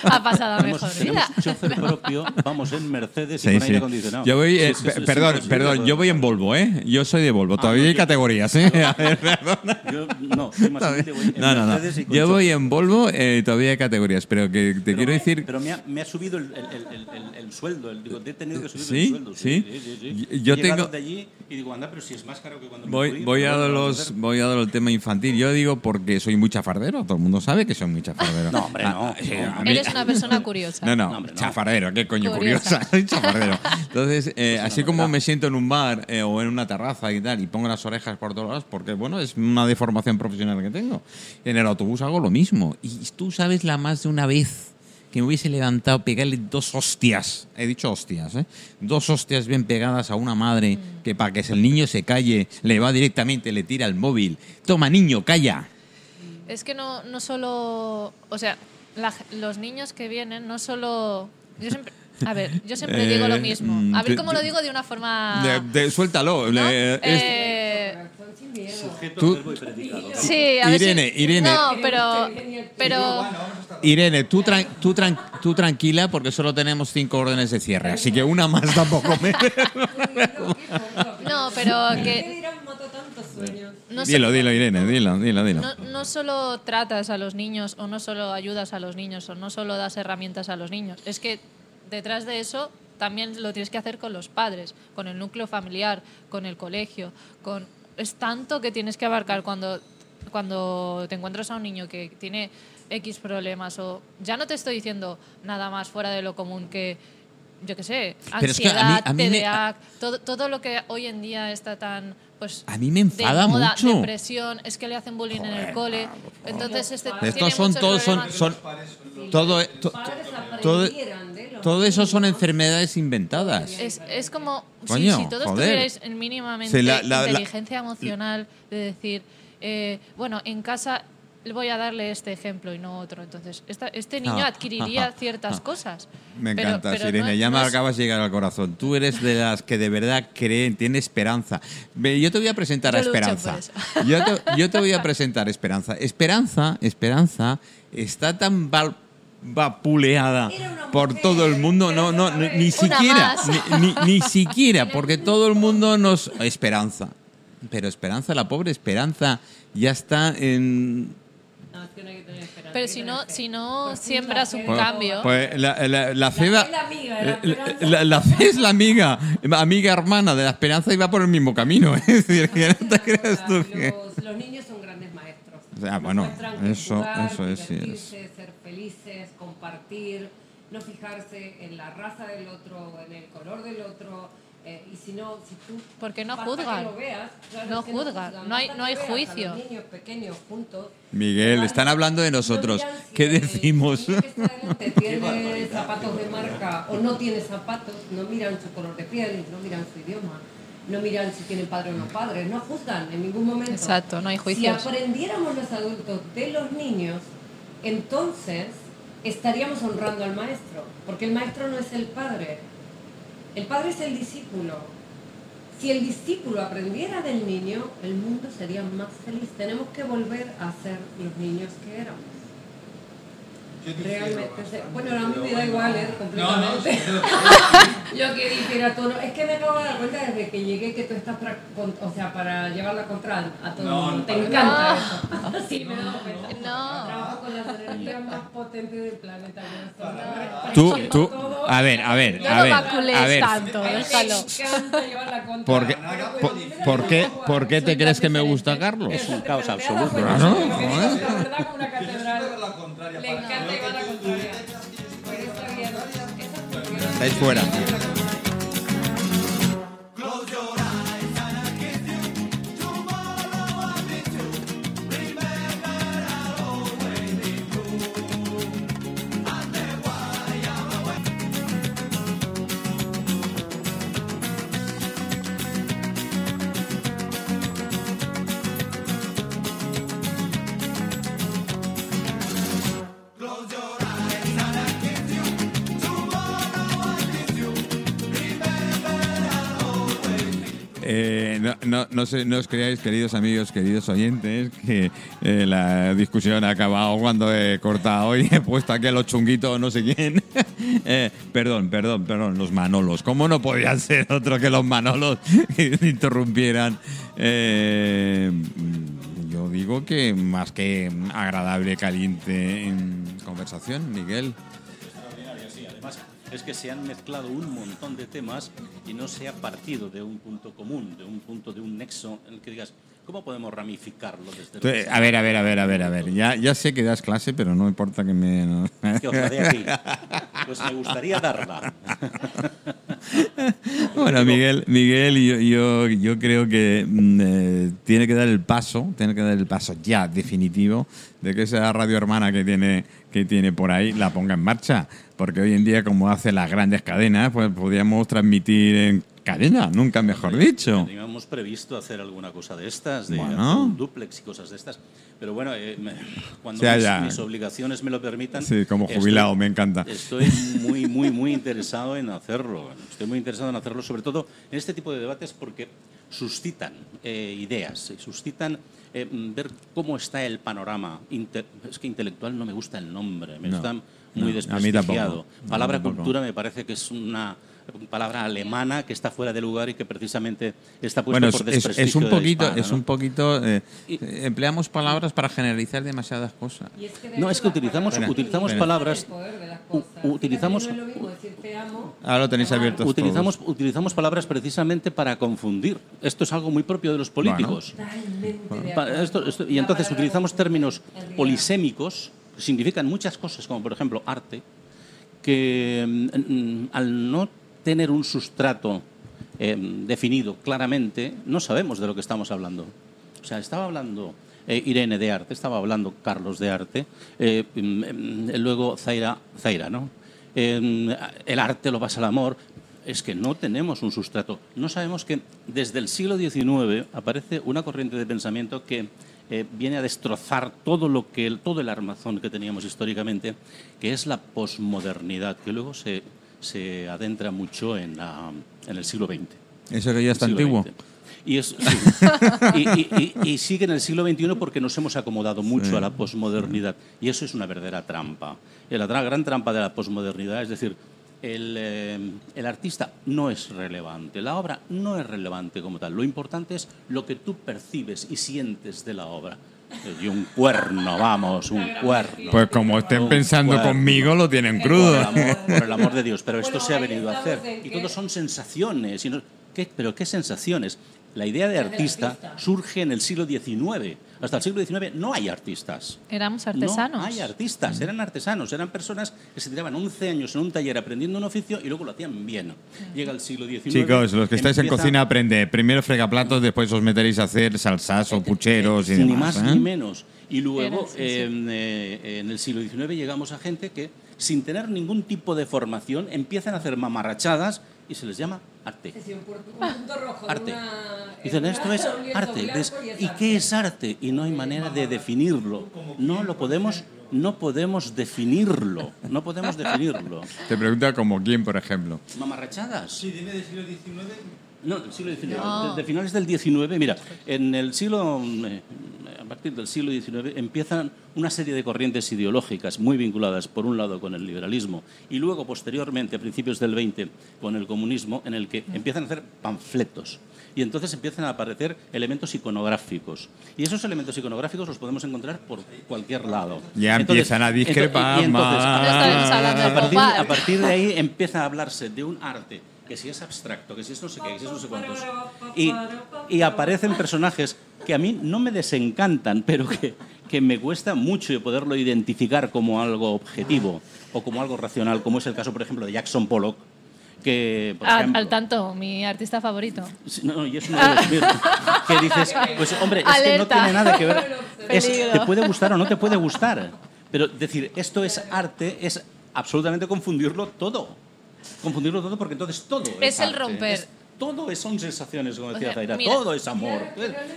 Ha pasado a
tenemos,
mejor
tenemos
vida.
chofer propio, vamos en Mercedes y
Sí,
con
sí.
aire acondicionado.
Yo voy, eh,
Sí, sí,
pe-
sí, es
perdón, perdón, yo voy en Volvo, ¿eh? Yo soy de Volvo.
Ah,
Todavía
no,
hay
yo-
categorías, ¿eh? A ver, perdona.
Yo, no, soy más humilde, voy en
No, no, no.
Mercedes y con
Yo voy en Volvo, eh, todavía hay categorías, pero que te
Pero-
quiero decir.
Pero me ha, me ha subido el, el, el, el, el sueldo. El, digo, he tenido que subir
¿Sí?
el sueldo.
¿Sí?
sí, sí, sí.
Yo- yo
He llegado
tengo-
de allí y digo, anda, pero si es más caro que cuando me
Voy,
fui.
voy, a
pero
dar
bueno, ¿qué vamos a
los, voy a dar el tema infantil. Yo digo porque soy muy chafardero. Todo el mundo sabe que soy muy chafardero. [laughs]
No, hombre, no.
sí,
No.
a mí-
Eres una persona curiosa.
No, no,
No, hombre, no.
chafardero, qué coño
Curiosa.
curiosa. [laughs] Soy chafardero. Entonces, eh, así como me siento en un bar eh, o en una terraza y tal, y pongo las orejas por todos lados, porque bueno, es una deformación profesional que tengo. En el autobús hago lo mismo. Y tú sabes la más de una vez que me hubiese levantado, pegarle dos hostias, he dicho hostias, ¿eh? dos hostias bien pegadas a una madre que para que el niño se calle, le va directamente, le tira el móvil. Toma, niño, calla.
Es que no, no solo. O sea, los niños que vienen, no solo. Yo siempre. A ver, yo siempre
Eh,
digo lo mismo. A
mm,
ver
de-
cómo lo digo de una forma.
De- de- suéltalo.
¿no? Eh,
Son sin miedo.
Sujeto,
Tú-
sí, a ver si-
Irene, Irene.
No, pero. Pero.
Irene, tú, tran- tú, tran- tú tranquila porque solo tenemos cinco órdenes de cierre, así que una más tampoco me...
No, pero
¿Qué
que.
dirán mató tantos sueños?
No
Dilo, dilo, Irene, dilo, dilo, dilo.
No, no solo tratas a los niños o no solo ayudas a los niños o no solo das herramientas a los niños, es que detrás de eso también lo tienes que hacer con los padres, con el núcleo familiar, con el colegio, con es tanto que tienes que abarcar cuando cuando te encuentras a un niño que tiene X problemas o ya no te estoy diciendo nada más fuera de lo común que yo qué sé,
Pero es que a mí-
ansiedad,
a mí me-
TDAH, todo, todo lo que hoy en día está tan pues
A mí me enfada
de moda,
mucho.
depresión, es que le hacen bullying en el cole. Entonces, este
Estos son todos, son, son todo, to-
Padres
todo,
los
todo eso son enfermedades inventadas.
Es, es como si-
Coño,
si, todos
joder.
tuvierais en mínimamente
Sí, la- la- la-
inteligencia emocional de decir, eh, bueno, en casa voy a darle este ejemplo y no otro. Entonces, esta- este niño
Ah,
adquiriría
ah, ah,
ciertas
ah.
cosas.
Me encanta,
pero
Irene.
no-
ya me
es-
acabas de llegar al corazón. Tú eres de las que de verdad creen, tiene esperanza. Yo te voy a presentar a
Yo
Esperanza. [laughs] Yo te, yo te voy a presentar a Esperanza. Esperanza, Esperanza está tan val- vapuleada por
mujer,
todo el mundo, no, no, ni, ni siquiera, ni- ni [laughs] siquiera, porque todo el mundo nos Esperanza. Pero Esperanza, la pobre Esperanza, ya está en
Que tener esperanza.
Pero si no, si no siembras un
Pues-
cambio.
Pues la, la, la fe
es la amiga, la
la-
esperanza.
la- la fe es la amiga, amiga hermana de la esperanza y va por el mismo camino. [laughs] Es decir, que no te creas tú que...
Los, los niños son grandes maestros.
O sea,
Nos
bueno, eso-
jugar,
eso es, sí, es.
divertirse, ser felices, compartir, no fijarse en la raza del otro, en el color del otro. Eh, y si no, si tú.
Porque no juzgan.
lo veas, claro,
No
es que
juzgan, no hay- no hay juicio.
A los niños pequeños juntos.
Miguel, están hablando de nosotros.
No miran si
¿Qué decimos?
que está [laughs] tiene zapatos de marca o no tiene zapatos, no miran su color de piel, no miran su idioma, no miran si tienen padre o no padre, no juzgan en ningún momento.
Exacto, no hay juicios.
Si aprendiéramos los adultos de los niños, entonces estaríamos honrando al maestro, porque el maestro no es el padre, el padre es el discípulo. Si el discípulo aprendiera del niño, el mundo sería más feliz. Tenemos que volver a ser los niños que éramos.
Yo
Realmente.
bastante,
Bueno, a mí me da
pero
igual. ¿eh?
No, no,
Completamente.
sí, pero-
Yo [laughs] que dijera todo. Es que me acabo de dar cuenta desde que llegué que tú estás para, con- o sea, para llevarla contra a todo
No,
el mundo.
no,
Te encanta eso. [laughs] Sí, me dado cuenta.
No.
Trabajo con las energías más potentes del planeta. yo.
Tú, tú,
todo.
a ver, a ver,
No
a ver,
vacules
a ver.
tanto,
Me
déjalo.
encanta llevarla contra.
¿Por por, qué, por qué te crees que me gusta Carlos?
Es un caos absoluto.
Claro,
porque
llevar la contraria
Le encanta
Estáis fuera. No, no, no, no os creáis, queridos amigos, queridos oyentes, que eh, la discusión ha acabado cuando he cortado y he puesto aquí a los chunguitos no sé quién. [laughs] Eh, perdón, perdón, perdón, los Manolos. ¿Cómo no podían ser otro que los Manolos [laughs] interrumpieran? Eh, yo digo que más que agradable, caliente en conversación, Miguel.
Es que se han mezclado un montón de temas y no se ha partido de un punto común, de un punto, de un nexo en el que digas, ¿cómo podemos ramificarlo desde
A ver, a ver, a ver, a ver, a ver. Ya, ya sé que das clase, pero no importa que me... no.
que os la dé aquí? Pues me gustaría darla. [laughs]
Bueno, Miguel, Miguel yo, yo, yo creo que mm, eh, tiene que dar el paso, tiene que dar el paso ya definitivo de que esa radio hermana que tiene, que tiene por ahí la ponga en marcha. Porque hoy en día, como hace las grandes cadenas, pues podríamos transmitir en cadena, nunca mejor dicho.
Teníamos previsto hacer alguna cosa de estas, de
Bueno.
un duplex y cosas de estas. Pero bueno, eh, me- cuando mis, obligaciones me lo permitan.
Sí, como
estoy-
jubilado, me encanta.
Estoy muy, muy, muy interesado en hacerlo. Estoy muy interesado en hacerlo, sobre todo en este tipo de debates, porque suscitan eh, ideas, y suscitan eh, ver cómo está el panorama. es que intelectual no me gusta el nombre, me
No,
está
no,
muy
a mí
desprestigiado.
tampoco.
Palabra
tampoco.
cultura me parece que es una palabra alemana que está fuera de lugar y que precisamente está puesta
Bueno, es,
por
es-
desprestigio
es un
de la
poquito,
hispana,
es
¿no?
un poquito. eh,
Y-
empleamos palabras para generalizar demasiadas cosas.
Y es que de
No, es que utilizamos,
palabras
utilizamos
espera.
palabras.
el poder de las
u-
cosas.
utilizamos-
es.
Ahora lo tenéis abierto.
Utilizamos, utilizamos palabras precisamente para confundir. Esto es algo muy propio de los políticos. Esto- esto- y entonces utilizamos términos
es
polisémicos que significan muchas cosas, como por ejemplo arte, que mm, mm, al no tener un sustrato eh, definido claramente, no sabemos de lo que estamos hablando. O sea, estaba hablando eh, Irene de arte, estaba hablando Carlos de arte, eh, mm, luego Zaira, Zaira ¿no? El arte lo pasa al amor. Es que no tenemos un sustrato. No sabemos que desde el siglo XIX aparece una corriente de pensamiento que viene a destrozar todo lo que todo el armazón que teníamos históricamente, que es la posmodernidad, que luego se, se adentra mucho en, la- en el siglo XX.
Eso que ya está antiguo.
XX. Y, es- sí. [laughs] y, y- sigue en el siglo XXI porque nos hemos acomodado mucho a la posmodernidad. Y eso es una verdadera trampa. La gran trampa de la posmodernidad es decir, el, eh, el artista no es relevante, la obra no es relevante como tal. Lo importante es lo que tú percibes y sientes de la obra. Y un cuerno, vamos, un cuerno.
Pues como estén pensando conmigo, lo tienen
Por
crudo.
el amor, por el amor de Dios. Pero esto
Bueno,
se ha venido a hacer. Y todos son sensaciones. y no- ¿qué- ¿Pero qué sensaciones? La idea de artista
artista.
surge en el siglo XIX. Hasta el siglo XIX no hay artistas.
Éramos artesanos.
No hay artistas, eran artesanos, eran personas que se tiraban 11 años en un taller aprendiendo un oficio y luego lo hacían bien. Llega el siglo XIX.
Chicos, los que estáis en cocina, aprende. Primero fregaplatos, después os meteréis a hacer salsas o pucheros y
ni
demás.
más
¿eh?
ni menos. Y luego,
Era, sí, sí.
eh, eh, en el siglo XIX llegamos a gente que, sin tener ningún tipo de formación, empiezan a hacer mamarrachadas y se les llama arte. Arte. Dicen,
en
esto es arte.
y es
¿Y
arte.
qué es arte? Y no hay manera de definirlo. No lo podemos no podemos definirlo. No podemos [laughs] definirlo.
Te pregunta como quién, por ejemplo.
Mamarrachadas.
Sí, dime del siglo XIX.
No, del siglo XIX. De, de finales del XIX, mira, en el siglo, eh, partir del siglo XIX empiezan una serie de corrientes ideológicas muy vinculadas, por un lado, con el liberalismo y luego, posteriormente, a principios del XX, con el comunismo, en el que empiezan a hacer panfletos. Y entonces empiezan a aparecer elementos iconográficos. Y esos elementos iconográficos los podemos encontrar por cualquier lado.
Ya empiezan a discrepar
entonces, a partir,
Popeye.
a partir de ahí empieza a hablarse de un arte que si es abstracto, que si es no sé qué, que si es no sé cuántos. Y, y aparecen personajes que a mí no me desencantan, pero que, que me cuesta mucho poderlo identificar como algo objetivo o como algo racional, como es el caso, por ejemplo, de Jackson Pollock, que, por
Al,
ejemplo,
al tanto, mi artista favorito.
No, no, y es uno de los míos. que dices, pues hombre, es que no
Alerta.
tiene nada que ver. [laughs] Es- te puede gustar o no te puede gustar. Pero decir, esto es arte, es absolutamente confundirlo todo. Confundirlo todo porque entonces todo es,
Es el
arte.
romper.
Es- todo es- son sensaciones, como decía
sea,
Zaira.
mira.
Todo es amor.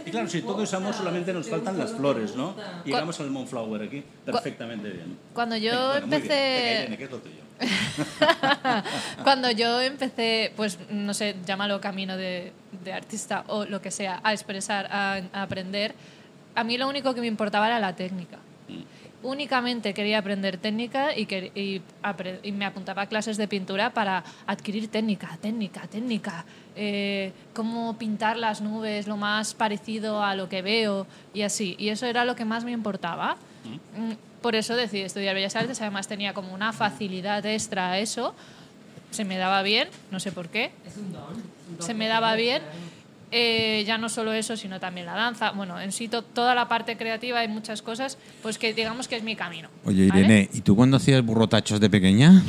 Y claro, si todo es amor, solamente nos faltan las flores, ¿no? Llegamos al Moonflower aquí perfectamente bien.
Cuando yo
Bueno, bien.
Empecé...
Irene, ¿qué es lo tuyo? [laughs]
Cuando yo empecé, pues no sé, llámalo camino de, de artista o lo que sea, a expresar, a, a aprender, a mí lo único que me importaba era la técnica. Únicamente quería aprender técnica y, que, y, apre- y me apuntaba a clases de pintura para adquirir técnica, técnica, técnica. eh, cómo pintar las nubes lo más parecido a lo que veo y así. Y eso era lo que más me importaba. Mm, Por eso decidí estudiar Bellas Artes. Además tenía como una facilidad extra a eso. Se me daba bien, no sé por qué.
Es un don. es un don
Se me daba
tenemos,
bien. Eh, ya no solo eso, sino también la danza. Bueno, en sí to- toda la parte creativa hay muchas cosas, pues que digamos que es mi camino.
Oye,
¿vale?
Irene, ¿y tú cuando hacías burrotachos de pequeña?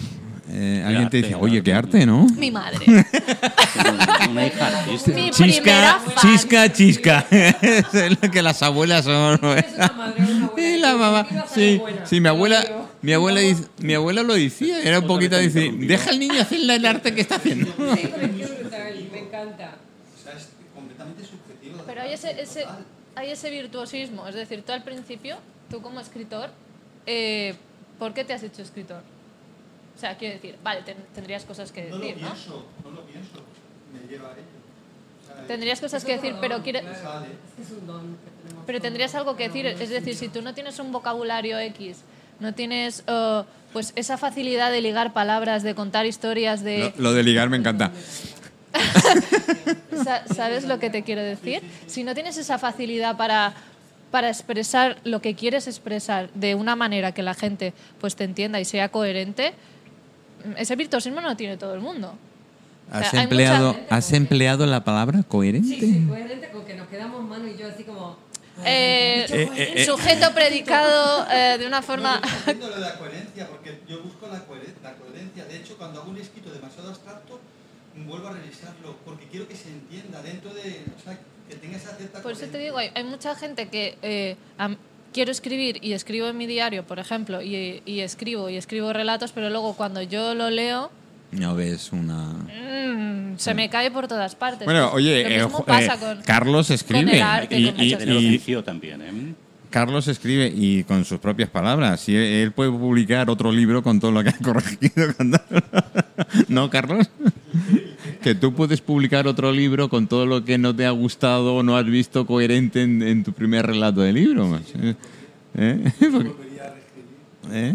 Eh, alguien te
arte,
decía, oye, qué
arte.
¿no?
Mi madre. [laughs]
Una- hija artista.
Mi
Chisca,
fan.
chisca, chisca. [laughs] es lo que las abuelas son.
Es una madre, una abuela.
Y la mamá, sí, sí, mi
te
abuela, mi abuela, dice- mi abuela lo decía, era un poquito decir, deja al niño hacer el arte que está haciendo.
Sí, me encanta.
O sea, es completamente subjetivo.
Pero hay ese, ese, hay ese virtuosismo. Es decir, tú al principio, tú como escritor, eh, ¿por qué te has hecho escritor? O sea, quiero decir, vale, ten- tendrías cosas que
No lo
decir, ¿no?
pienso, no lo pienso. Me lleva a ello. O sea,
Tendrías cosas que decir, pero quiere,
Claro,
sale.
es que es un don que tenemos
pero tendrías algo que decir. Es decir, si tú no tienes un vocabulario X, no tienes eh, pues esa facilidad de ligar palabras, de contar historias, de...
Lo, lo de ligar me encanta. [laughs]
Sa- ¿Sabes lo que te quiero decir? Si no tienes esa facilidad para, para expresar lo que quieres expresar de una manera que la gente pues te entienda y sea coherente, mm, ese virtuosismo no lo tiene todo el mundo. O sea,
¿Has empleado, ¿Has empleado la palabra coherente?
Sí, sí, coherente con que nos quedamos mano y yo así como...
Eh,
Eh, eh,
sujeto predicado eh, de una forma...
No, yo entiendo lo de la coherencia, porque yo busco la coherencia. De hecho, cuando hago un escrito demasiado abstracto, vuelvo a revisarlo, porque quiero que se entienda dentro de. O sea, que tenga esa cierta
Por eso te digo, hay, hay mucha gente que eh, am- quiero escribir y escribo en mi diario, por ejemplo, y, y escribo y escribo relatos, pero luego cuando yo lo leo,
No ves una...
mm, se me cae por todas partes.
Bueno, oye,
lo
eh,
mismo
jo-
pasa
eh,
con-
Carlos escribe
el arte,
y,
con
y- y-
oficio también, ¿eh?
Carlos escribe y con sus propias palabras. Y él, puede publicar otro libro con todo lo que ha [laughs] corregido. [laughs] ¿No, Carlos? que tú puedes publicar otro libro con todo lo que no te ha gustado o no has visto coherente en, en tu primer relato de libro. macho. ¿Eh? Porque- ¿Eh?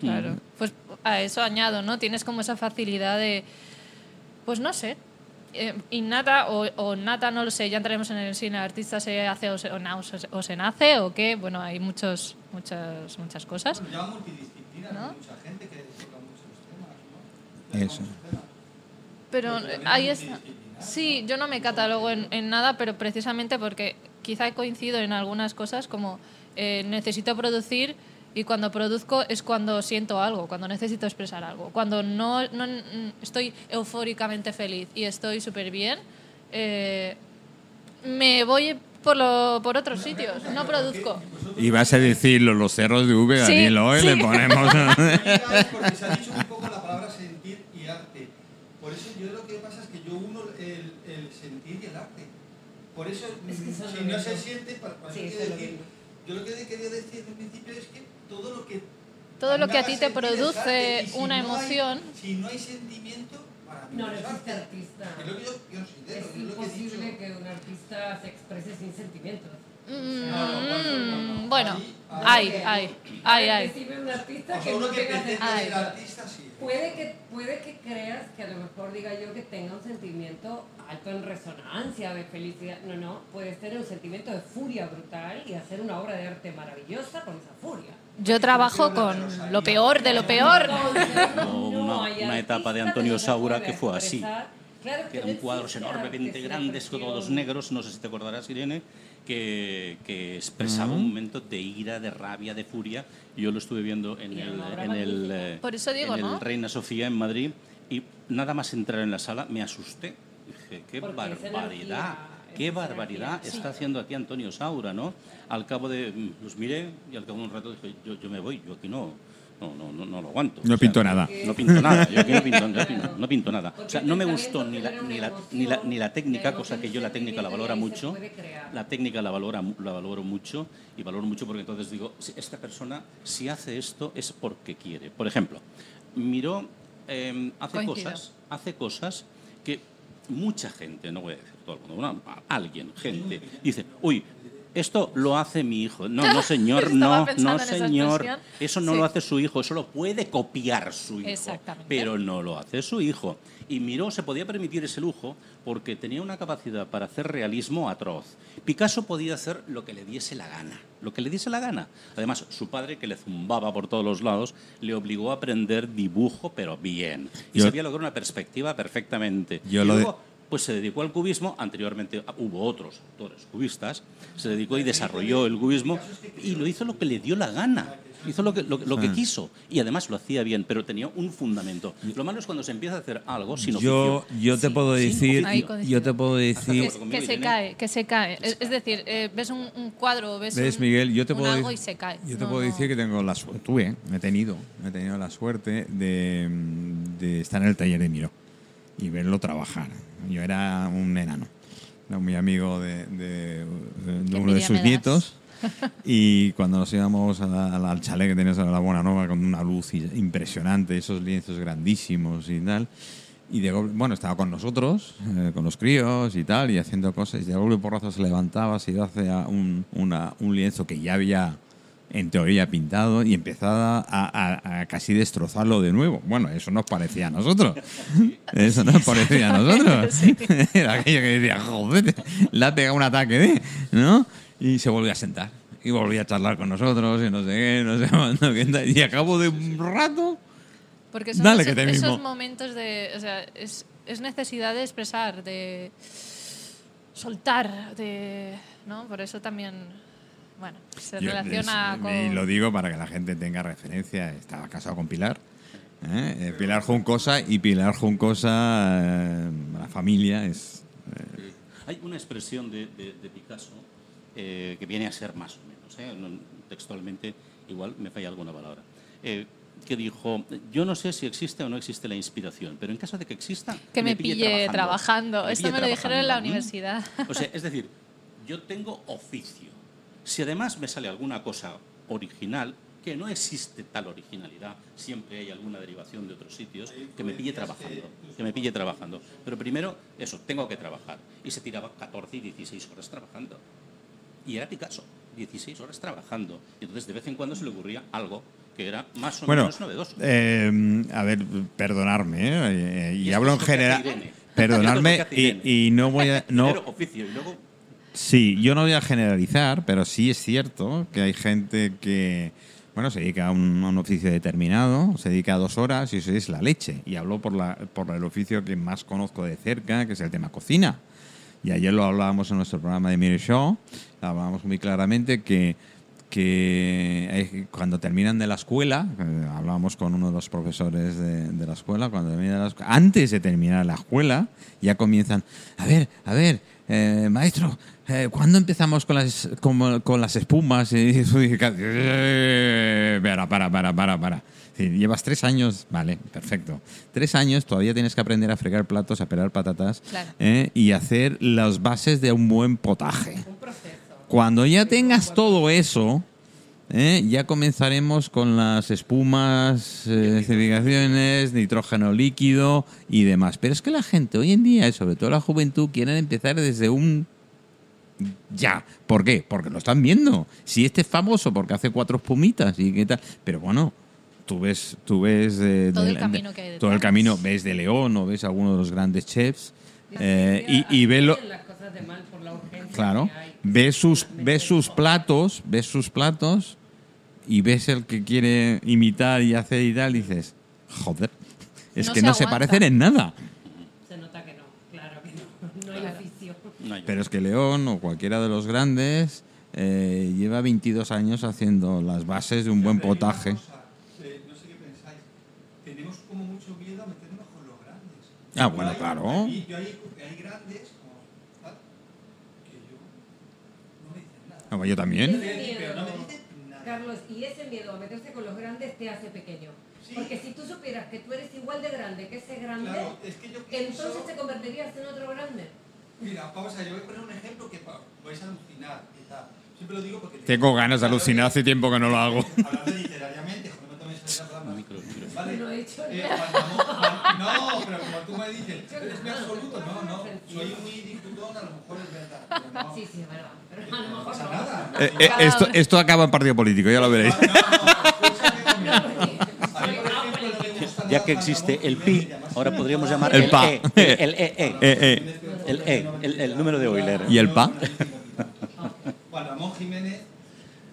Claro. Pues a eso añado, ¿no? Tienes como esa facilidad de, pues no sé, eh, innata o, o nata, no lo sé, ya entraremos en el cine, el artista se hace o se, o na- o se- o se nace o qué, bueno, hay muchos, muchas, muchas cosas.
Bueno, multidisciplina,
¿No?
hay mucha gente que toca muchos temas, ¿no?
Eso.
Pero ahí
es
está. Sí, yo no me catalogo en, en nada, pero precisamente porque quizá coincido en algunas cosas, como eh, necesito producir y cuando produzco es cuando siento algo, cuando necesito expresar algo. Cuando no, no- estoy eufóricamente feliz y estoy súper bien, eh, me voy por, lo, por otros sitios, no produzco.
Y vas a decirlo, los cerros de V,
Sí,
dilo, y
sí.
le ponemos... [laughs]
porque se ha dicho muy poco la palabra sentir y arte. Por eso yo lo que pasa es que yo uno el, el sentir y el arte. Por eso,
Es que
si no se siente, para, para
Sí,
decir, yo lo que quería decir en principio es que todo lo que
Todo lo que a ti te produce
arte, si
una
no hay-
emoción.
si no hay sentimiento, para mí
No,
no es
existe
arte.
artista.
Es lo que yo, yo considero,
Es
es lo que he dicho.
imposible que un artista se exprese sin sentimientos.
Mm, bueno, hay, hay, hay, hay.
Un artista
O
que
sea,
no
uno que
tenga
pretende
Ay.
ser artista, sí.
Puede que, puede que creas que a lo mejor diga yo que tenga un sentimiento alto en resonancia, de felicidad. No, no, puedes tener un sentimiento de furia brutal y hacer una obra de arte maravillosa con esa furia.
Yo trabajo con lo peor de lo peor.
Una- una etapa de Antonio Saura que fue así. que eran cuadros enormemente grandes, todos negros, no sé si te acordarás, Irene, que, que expresaba un momento de ira, de rabia, de furia. Yo lo estuve viendo en el, en el, eh,
Por eso digo,
en el
¿no?
Reina Sofía en Madrid y nada más entrar en la sala me asusté. Dije, qué barbaridad, qué barbaridad está haciendo aquí Antonio Saura, ¿no? Al cabo de, mm, los miré y al cabo de un rato dije, yo, yo me voy, yo aquí no, no, no, no, no lo aguanto.
No
O sea,
pinto nada.
no pinto nada, yo aquí no pinto, yo aquí [laughs] no- pinto nada. O sea, no me gustó ni la,
genera
ni
una
la, ni la,
emoción,
ni la técnica, cosa que yo la técnica la valora mucho. La técnica la, valora, la valoro mucho y valoro mucho porque entonces digo, esta persona si hace esto es porque quiere. Por ejemplo, miró, eh, hace
Coincido.
cosas, hace cosas que mucha gente, no voy a decir todo el mundo, una- alguien, gente, dice, uy, esto lo hace mi hijo. No, no señor, [laughs] no, no señor. Eso no
Sí.
lo hace su hijo, eso lo puede copiar su hijo.
Exactamente.
Pero no lo hace su hijo. Y Miró se podía permitir ese lujo porque tenía una capacidad para hacer realismo atroz. Picasso podía hacer lo que le diese la gana, lo que le diese la gana. Además, su padre, que le zumbaba por todos los lados, le obligó a aprender dibujo, pero bien. Y
Yo-
sabía lograr una perspectiva perfectamente.
Yo
y
lo de-
pues se dedicó al cubismo, anteriormente ah, hubo otros autores cubistas, se dedicó y desarrolló el cubismo y lo hizo lo que le dio la gana, hizo lo que, lo, lo que quiso y además lo hacía bien, pero tenía un fundamento. Lo malo es cuando se empieza a hacer algo sin
Yo,
oficio.
yo te puedo decir,
coincido.
yo te puedo decir,
que se
Irene.
cae, que se cae. Es, es decir, eh, ves un, un cuadro, ves,
¿Ves,
un,
Miguel? Yo te
un
puedo
algo y se cae.
Yo te
No,
puedo
no.
decir que tengo la suerte, tuve, he tenido, he tenido la suerte de, de estar en el taller de Miro y verlo trabajar. Yo era un enano, era muy amigo de, de- de uno de sus nietos [laughs] y cuando nos íbamos a la- a al chalet que tenías en la Buena Nova con una luz impresionante, esos lienzos grandísimos y tal. Y de golpe, bueno, estaba con nosotros, eh, con los críos y tal, y haciendo cosas. Y de golpe porrazo se levantaba, se iba hacia un, una- un lienzo que ya había, en teoría, pintado y empezaba a, a- a casi destrozarlo de nuevo. Bueno, eso nos parecía a nosotros. [laughs] Eso nos parecía a nosotros. [laughs] [laughs] Era aquello que decía, joder, le ha pegado un ataque de, ¿no? Y se volvió a sentar. Y volvía a charlar con nosotros y no sé qué, no sé cuándo. Y a cabo de un rato,
Porque son
Dale,
esos,
que te
esos
mismo.
momentos de. O sea, es, es necesidad de expresar, de soltar, de. ¿No? Por eso también. Bueno, se
Yo,
relaciona
es-
con.
Y lo digo para que la gente tenga referencia. Estaba casado con Pilar. ¿eh? Eh, Pilar Juncosa y Pilar Juncosa, eh, la familia es... eh,
Hay una expresión de, de- de Picasso eh, que viene a ser más o menos, ¿eh? Textualmente igual me falla alguna palabra, eh, que dijo, yo no sé si existe o no existe la inspiración, pero en caso de que exista,
Que me pille trabajando.
Me
Esto
pille
me lo dijeron en la
trabajando,
universidad.
O sea, es decir, yo tengo oficio. Si además me sale alguna cosa original, que no existe tal originalidad, siempre hay alguna derivación de otros sitios, que me pille trabajando, que me pille trabajando. Pero primero, eso, tengo que trabajar. Y se tiraba 14 y 16 horas trabajando. Y era Picasso, 16 horas trabajando. Y entonces de vez en cuando se le ocurría algo que era más o
Bueno,
menos novedoso.
eh, a ver, perdonarme, ¿eh? y, hablo en general. [laughs]
Hace
y, y no voy a... No, [laughs]
Primero oficio y luego
Sí, yo no voy a generalizar, pero sí es cierto que hay gente que, bueno, se dedica a un, oficio determinado, se dedica a dos horas y eso es la leche. Y hablo por, la, por el oficio que más conozco de cerca, que es el tema cocina. Y ayer lo hablábamos en nuestro programa de Mire Show, hablábamos muy claramente que, hay- cuando terminan de la escuela, eh, hablábamos con uno de los profesores de, de la escuela, cuando terminan la escu- antes de terminar la escuela, ya comienzan, a ver, a ver, eh, maestro, eh, ¿cuándo empezamos con las, con, con las espumas? Y [laughs] eso, eh, para, para, para, para, para. Llevas tres años, vale, perfecto. Tres años, todavía tienes que aprender a fregar platos, a pelar patatas
Claro.
¿eh? y hacer las bases de un buen potaje.
Un proceso.
Cuando ya tengas todo eso, ¿eh? ya comenzaremos con las espumas, eh, certificaciones, nitrógeno líquido y demás. Pero es que la gente hoy en día, y sobre todo la juventud, quieren empezar desde un ya. ¿Por qué? Porque lo están viendo. Si este es famoso porque hace cuatro espumitas y qué tal. Pero bueno, tú ves, tú ves eh,
Todo
de-
el camino que hay
todo el camino, ves de León o ves alguno de los grandes chefs eh, y, y ves lo,
cosas de mal por la urgencia
claro,
que hay.
ves sus, ves sus platos, ves sus platos y ves el que quiere imitar y hacer y tal y dices, joder, es
No
que
se
no se
aguanta.
parecen en nada.
Se nota que no, claro que no. [laughs] No hay
Claro.
oficio.
No hay-
Pero es que León o cualquiera de los grandes eh, lleva 22 años haciendo las bases de un buen
Pero hay
potaje.
cosa, eh, no sé qué pensáis. Tenemos como mucho miedo a meternos con los grandes.
Ah, bueno,
Hay-
claro.
y yo hay, hay grandes como tal, que yo no
Ah, yo también.
No.
Carlos, y ese miedo a meterse con los grandes te hace pequeño.
Sí.
Porque si tú supieras que tú eres igual de grande que ese grande,
Claro, es que yo pienso...
entonces te convertirías en otro grande.
Mira, vamos a ver, yo voy a poner un ejemplo que vais a alucinar. Siempre lo digo porque...
Tengo ganas de alucinar, hace tiempo que no lo hago.
Hablando literariamente, joder, no me tomes la palabra. Vale.
No he dicho
Eh,
nada.
cuando- cuando- no, pero como tú me dices, eres mi absoluto, no, no. Soy muy discutón, a lo mejor es verdad. No,
Sí, sí, es verdad. Pero a lo
no
mejor
pasa
no.
nada.
Eh, eh, esto, esto acaba en partido político, ya lo veréis.
No, [laughs]
Ya que existe el pi, ahora podríamos llamar
El
el,
pa.
E, el, el E, E. [laughs]
Eh, eh,
El E, el, el número de Euler.
¿Y el pa?
Juan Ramón Jiménez,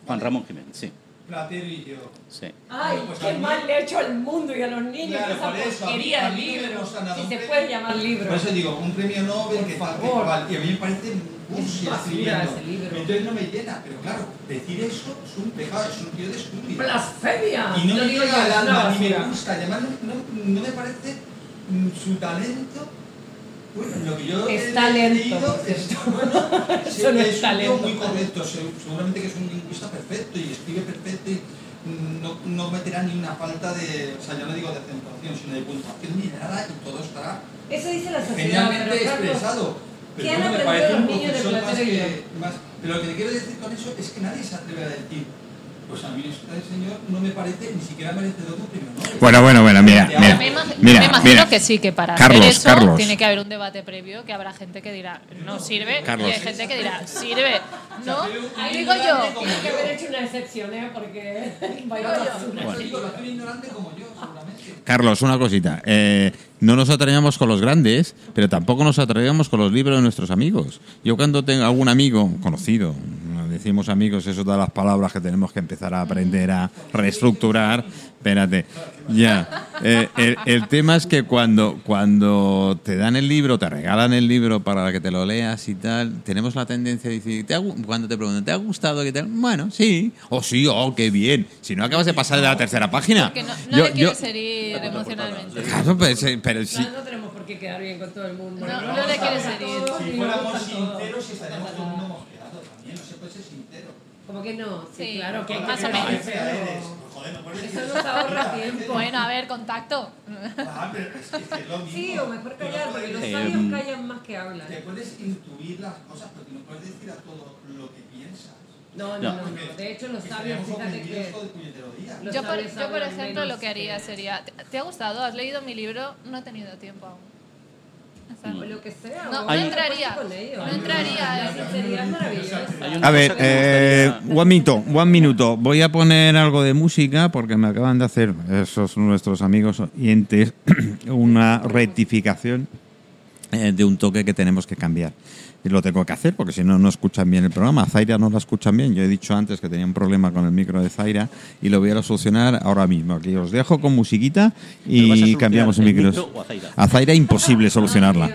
Juan Ramón Jiménez, sí.
Platero y yo.
sí.
Ay,
Pues
qué
mí-
mal le ha hecho al mundo y a los niños
Claro,
esa
por eso, a mí-
porquería
a mí me
libro. Si se
premio.
puede llamar libro.
Por eso digo, un premio Nobel
Por
que tal, que
favor.
cual. Y a mí me parece escribiendo.
ese libro.
Entonces no me llena, pero claro, decir eso es un pecado, es un tío de estúpido.
¡Blasfemia!
Y no
Lo
me
digo
llega al ni me gusta. Además, no, no- no me parece su talento. Bueno, lo que yo
Es
he
talento,
es, bueno, [laughs]
es talento.
muy correcto, se- seguramente que es un lingüista perfecto y escribe perfecto y no, no meterá ni una falta de, o sea, yo no digo de acentuación, sino de puntuación ni nada y todo estará
Eso dice la sociedad,
genialmente
pero
expresado.
¿qué
Pero
han
bueno, me
aprendido
parece
los niños de
más que, más- Pero lo que te quiero decir con eso es que nadie se atreve a decir, pues a mí este señor no me parece ni siquiera merecedor de un premio Nobel.
Bueno, bueno, bueno, mira, mira.
me, imag-
Mira,
me imagino
mira.
que sí, que para
Carlos,
hacer eso
Carlos.
tiene que haber un debate previo, que habrá gente que dirá, no sirve,
Carlos.
y hay gente que dirá, sirve. ¿No? Ahí digo yo.
Tiene que haber hecho una excepción, ¿eh? Porque [laughs] vaya
un ignorante como yo, seguramente.
Carlos, una cosita. Eh, no nos atraíamos con los grandes, pero tampoco nos atraíamos con los libros de nuestros amigos. Yo cuando tengo algún amigo conocido, no decimos amigos, eso todas las palabras que tenemos que empezar a aprender a reestructurar. Espérate, ya. Eh, el, el tema es que cuando, cuando te dan el libro, te regalan el libro para que te lo leas y tal, tenemos la tendencia de decir, ¿te ha cuando te preguntan, ¿te ha gustado? ¿Qué tal? Bueno, sí. O sí, oh, qué bien. Si no acabas de pasar de la tercera página.
Porque no, no
Yo-
le
yo-
quieres herir emocionalmente.
Claro, pues, eh, pero sí.
No, no tenemos por qué quedar bien con todo el mundo.
No, no le quieres herir.
Si fuéramos sinceros,
No
estaríamos todo el mundo no se puede ser sincero.
Como que no, sí,
Sí,
claro que
más o menos.
Eso nos ahorra [laughs] tiempo.
Bueno, a ver, contacto.
Ah, pero es que es lo mismo.
Sí, o mejor callar, porque los
Eh,
sabios
mm.
callan más que hablan.
Te puedes intuir las cosas, pero no puedes decir a todo lo que piensas.
No, no,
No.
no. De hecho, los sabios, fíjate que... Los
Yo por,
sabios
yo, por ejemplo, lo que haría
que-
sería, ¿te, te ha gustado? ¿Has leído mi libro? No he tenido tiempo aún. O sea,
O lo que sea.
No, entraría. No entraría.
A ver, eh, one minuto, one minuto. Voy a poner algo de música porque me acaban de hacer esos nuestros amigos oyentes [clears throat] una rectificación eh, de un toque que tenemos que cambiar. Y lo tengo que hacer porque si no, no escuchan bien el programa. A Zaira no la escuchan bien. Yo he dicho antes que tenía un problema con el micro de Zaira y lo voy a solucionar ahora mismo. Aquí os dejo con musiquita
¿Pero vas a
y cambiamos el micro.
a Zaira?
A Zaira imposible solucionarla.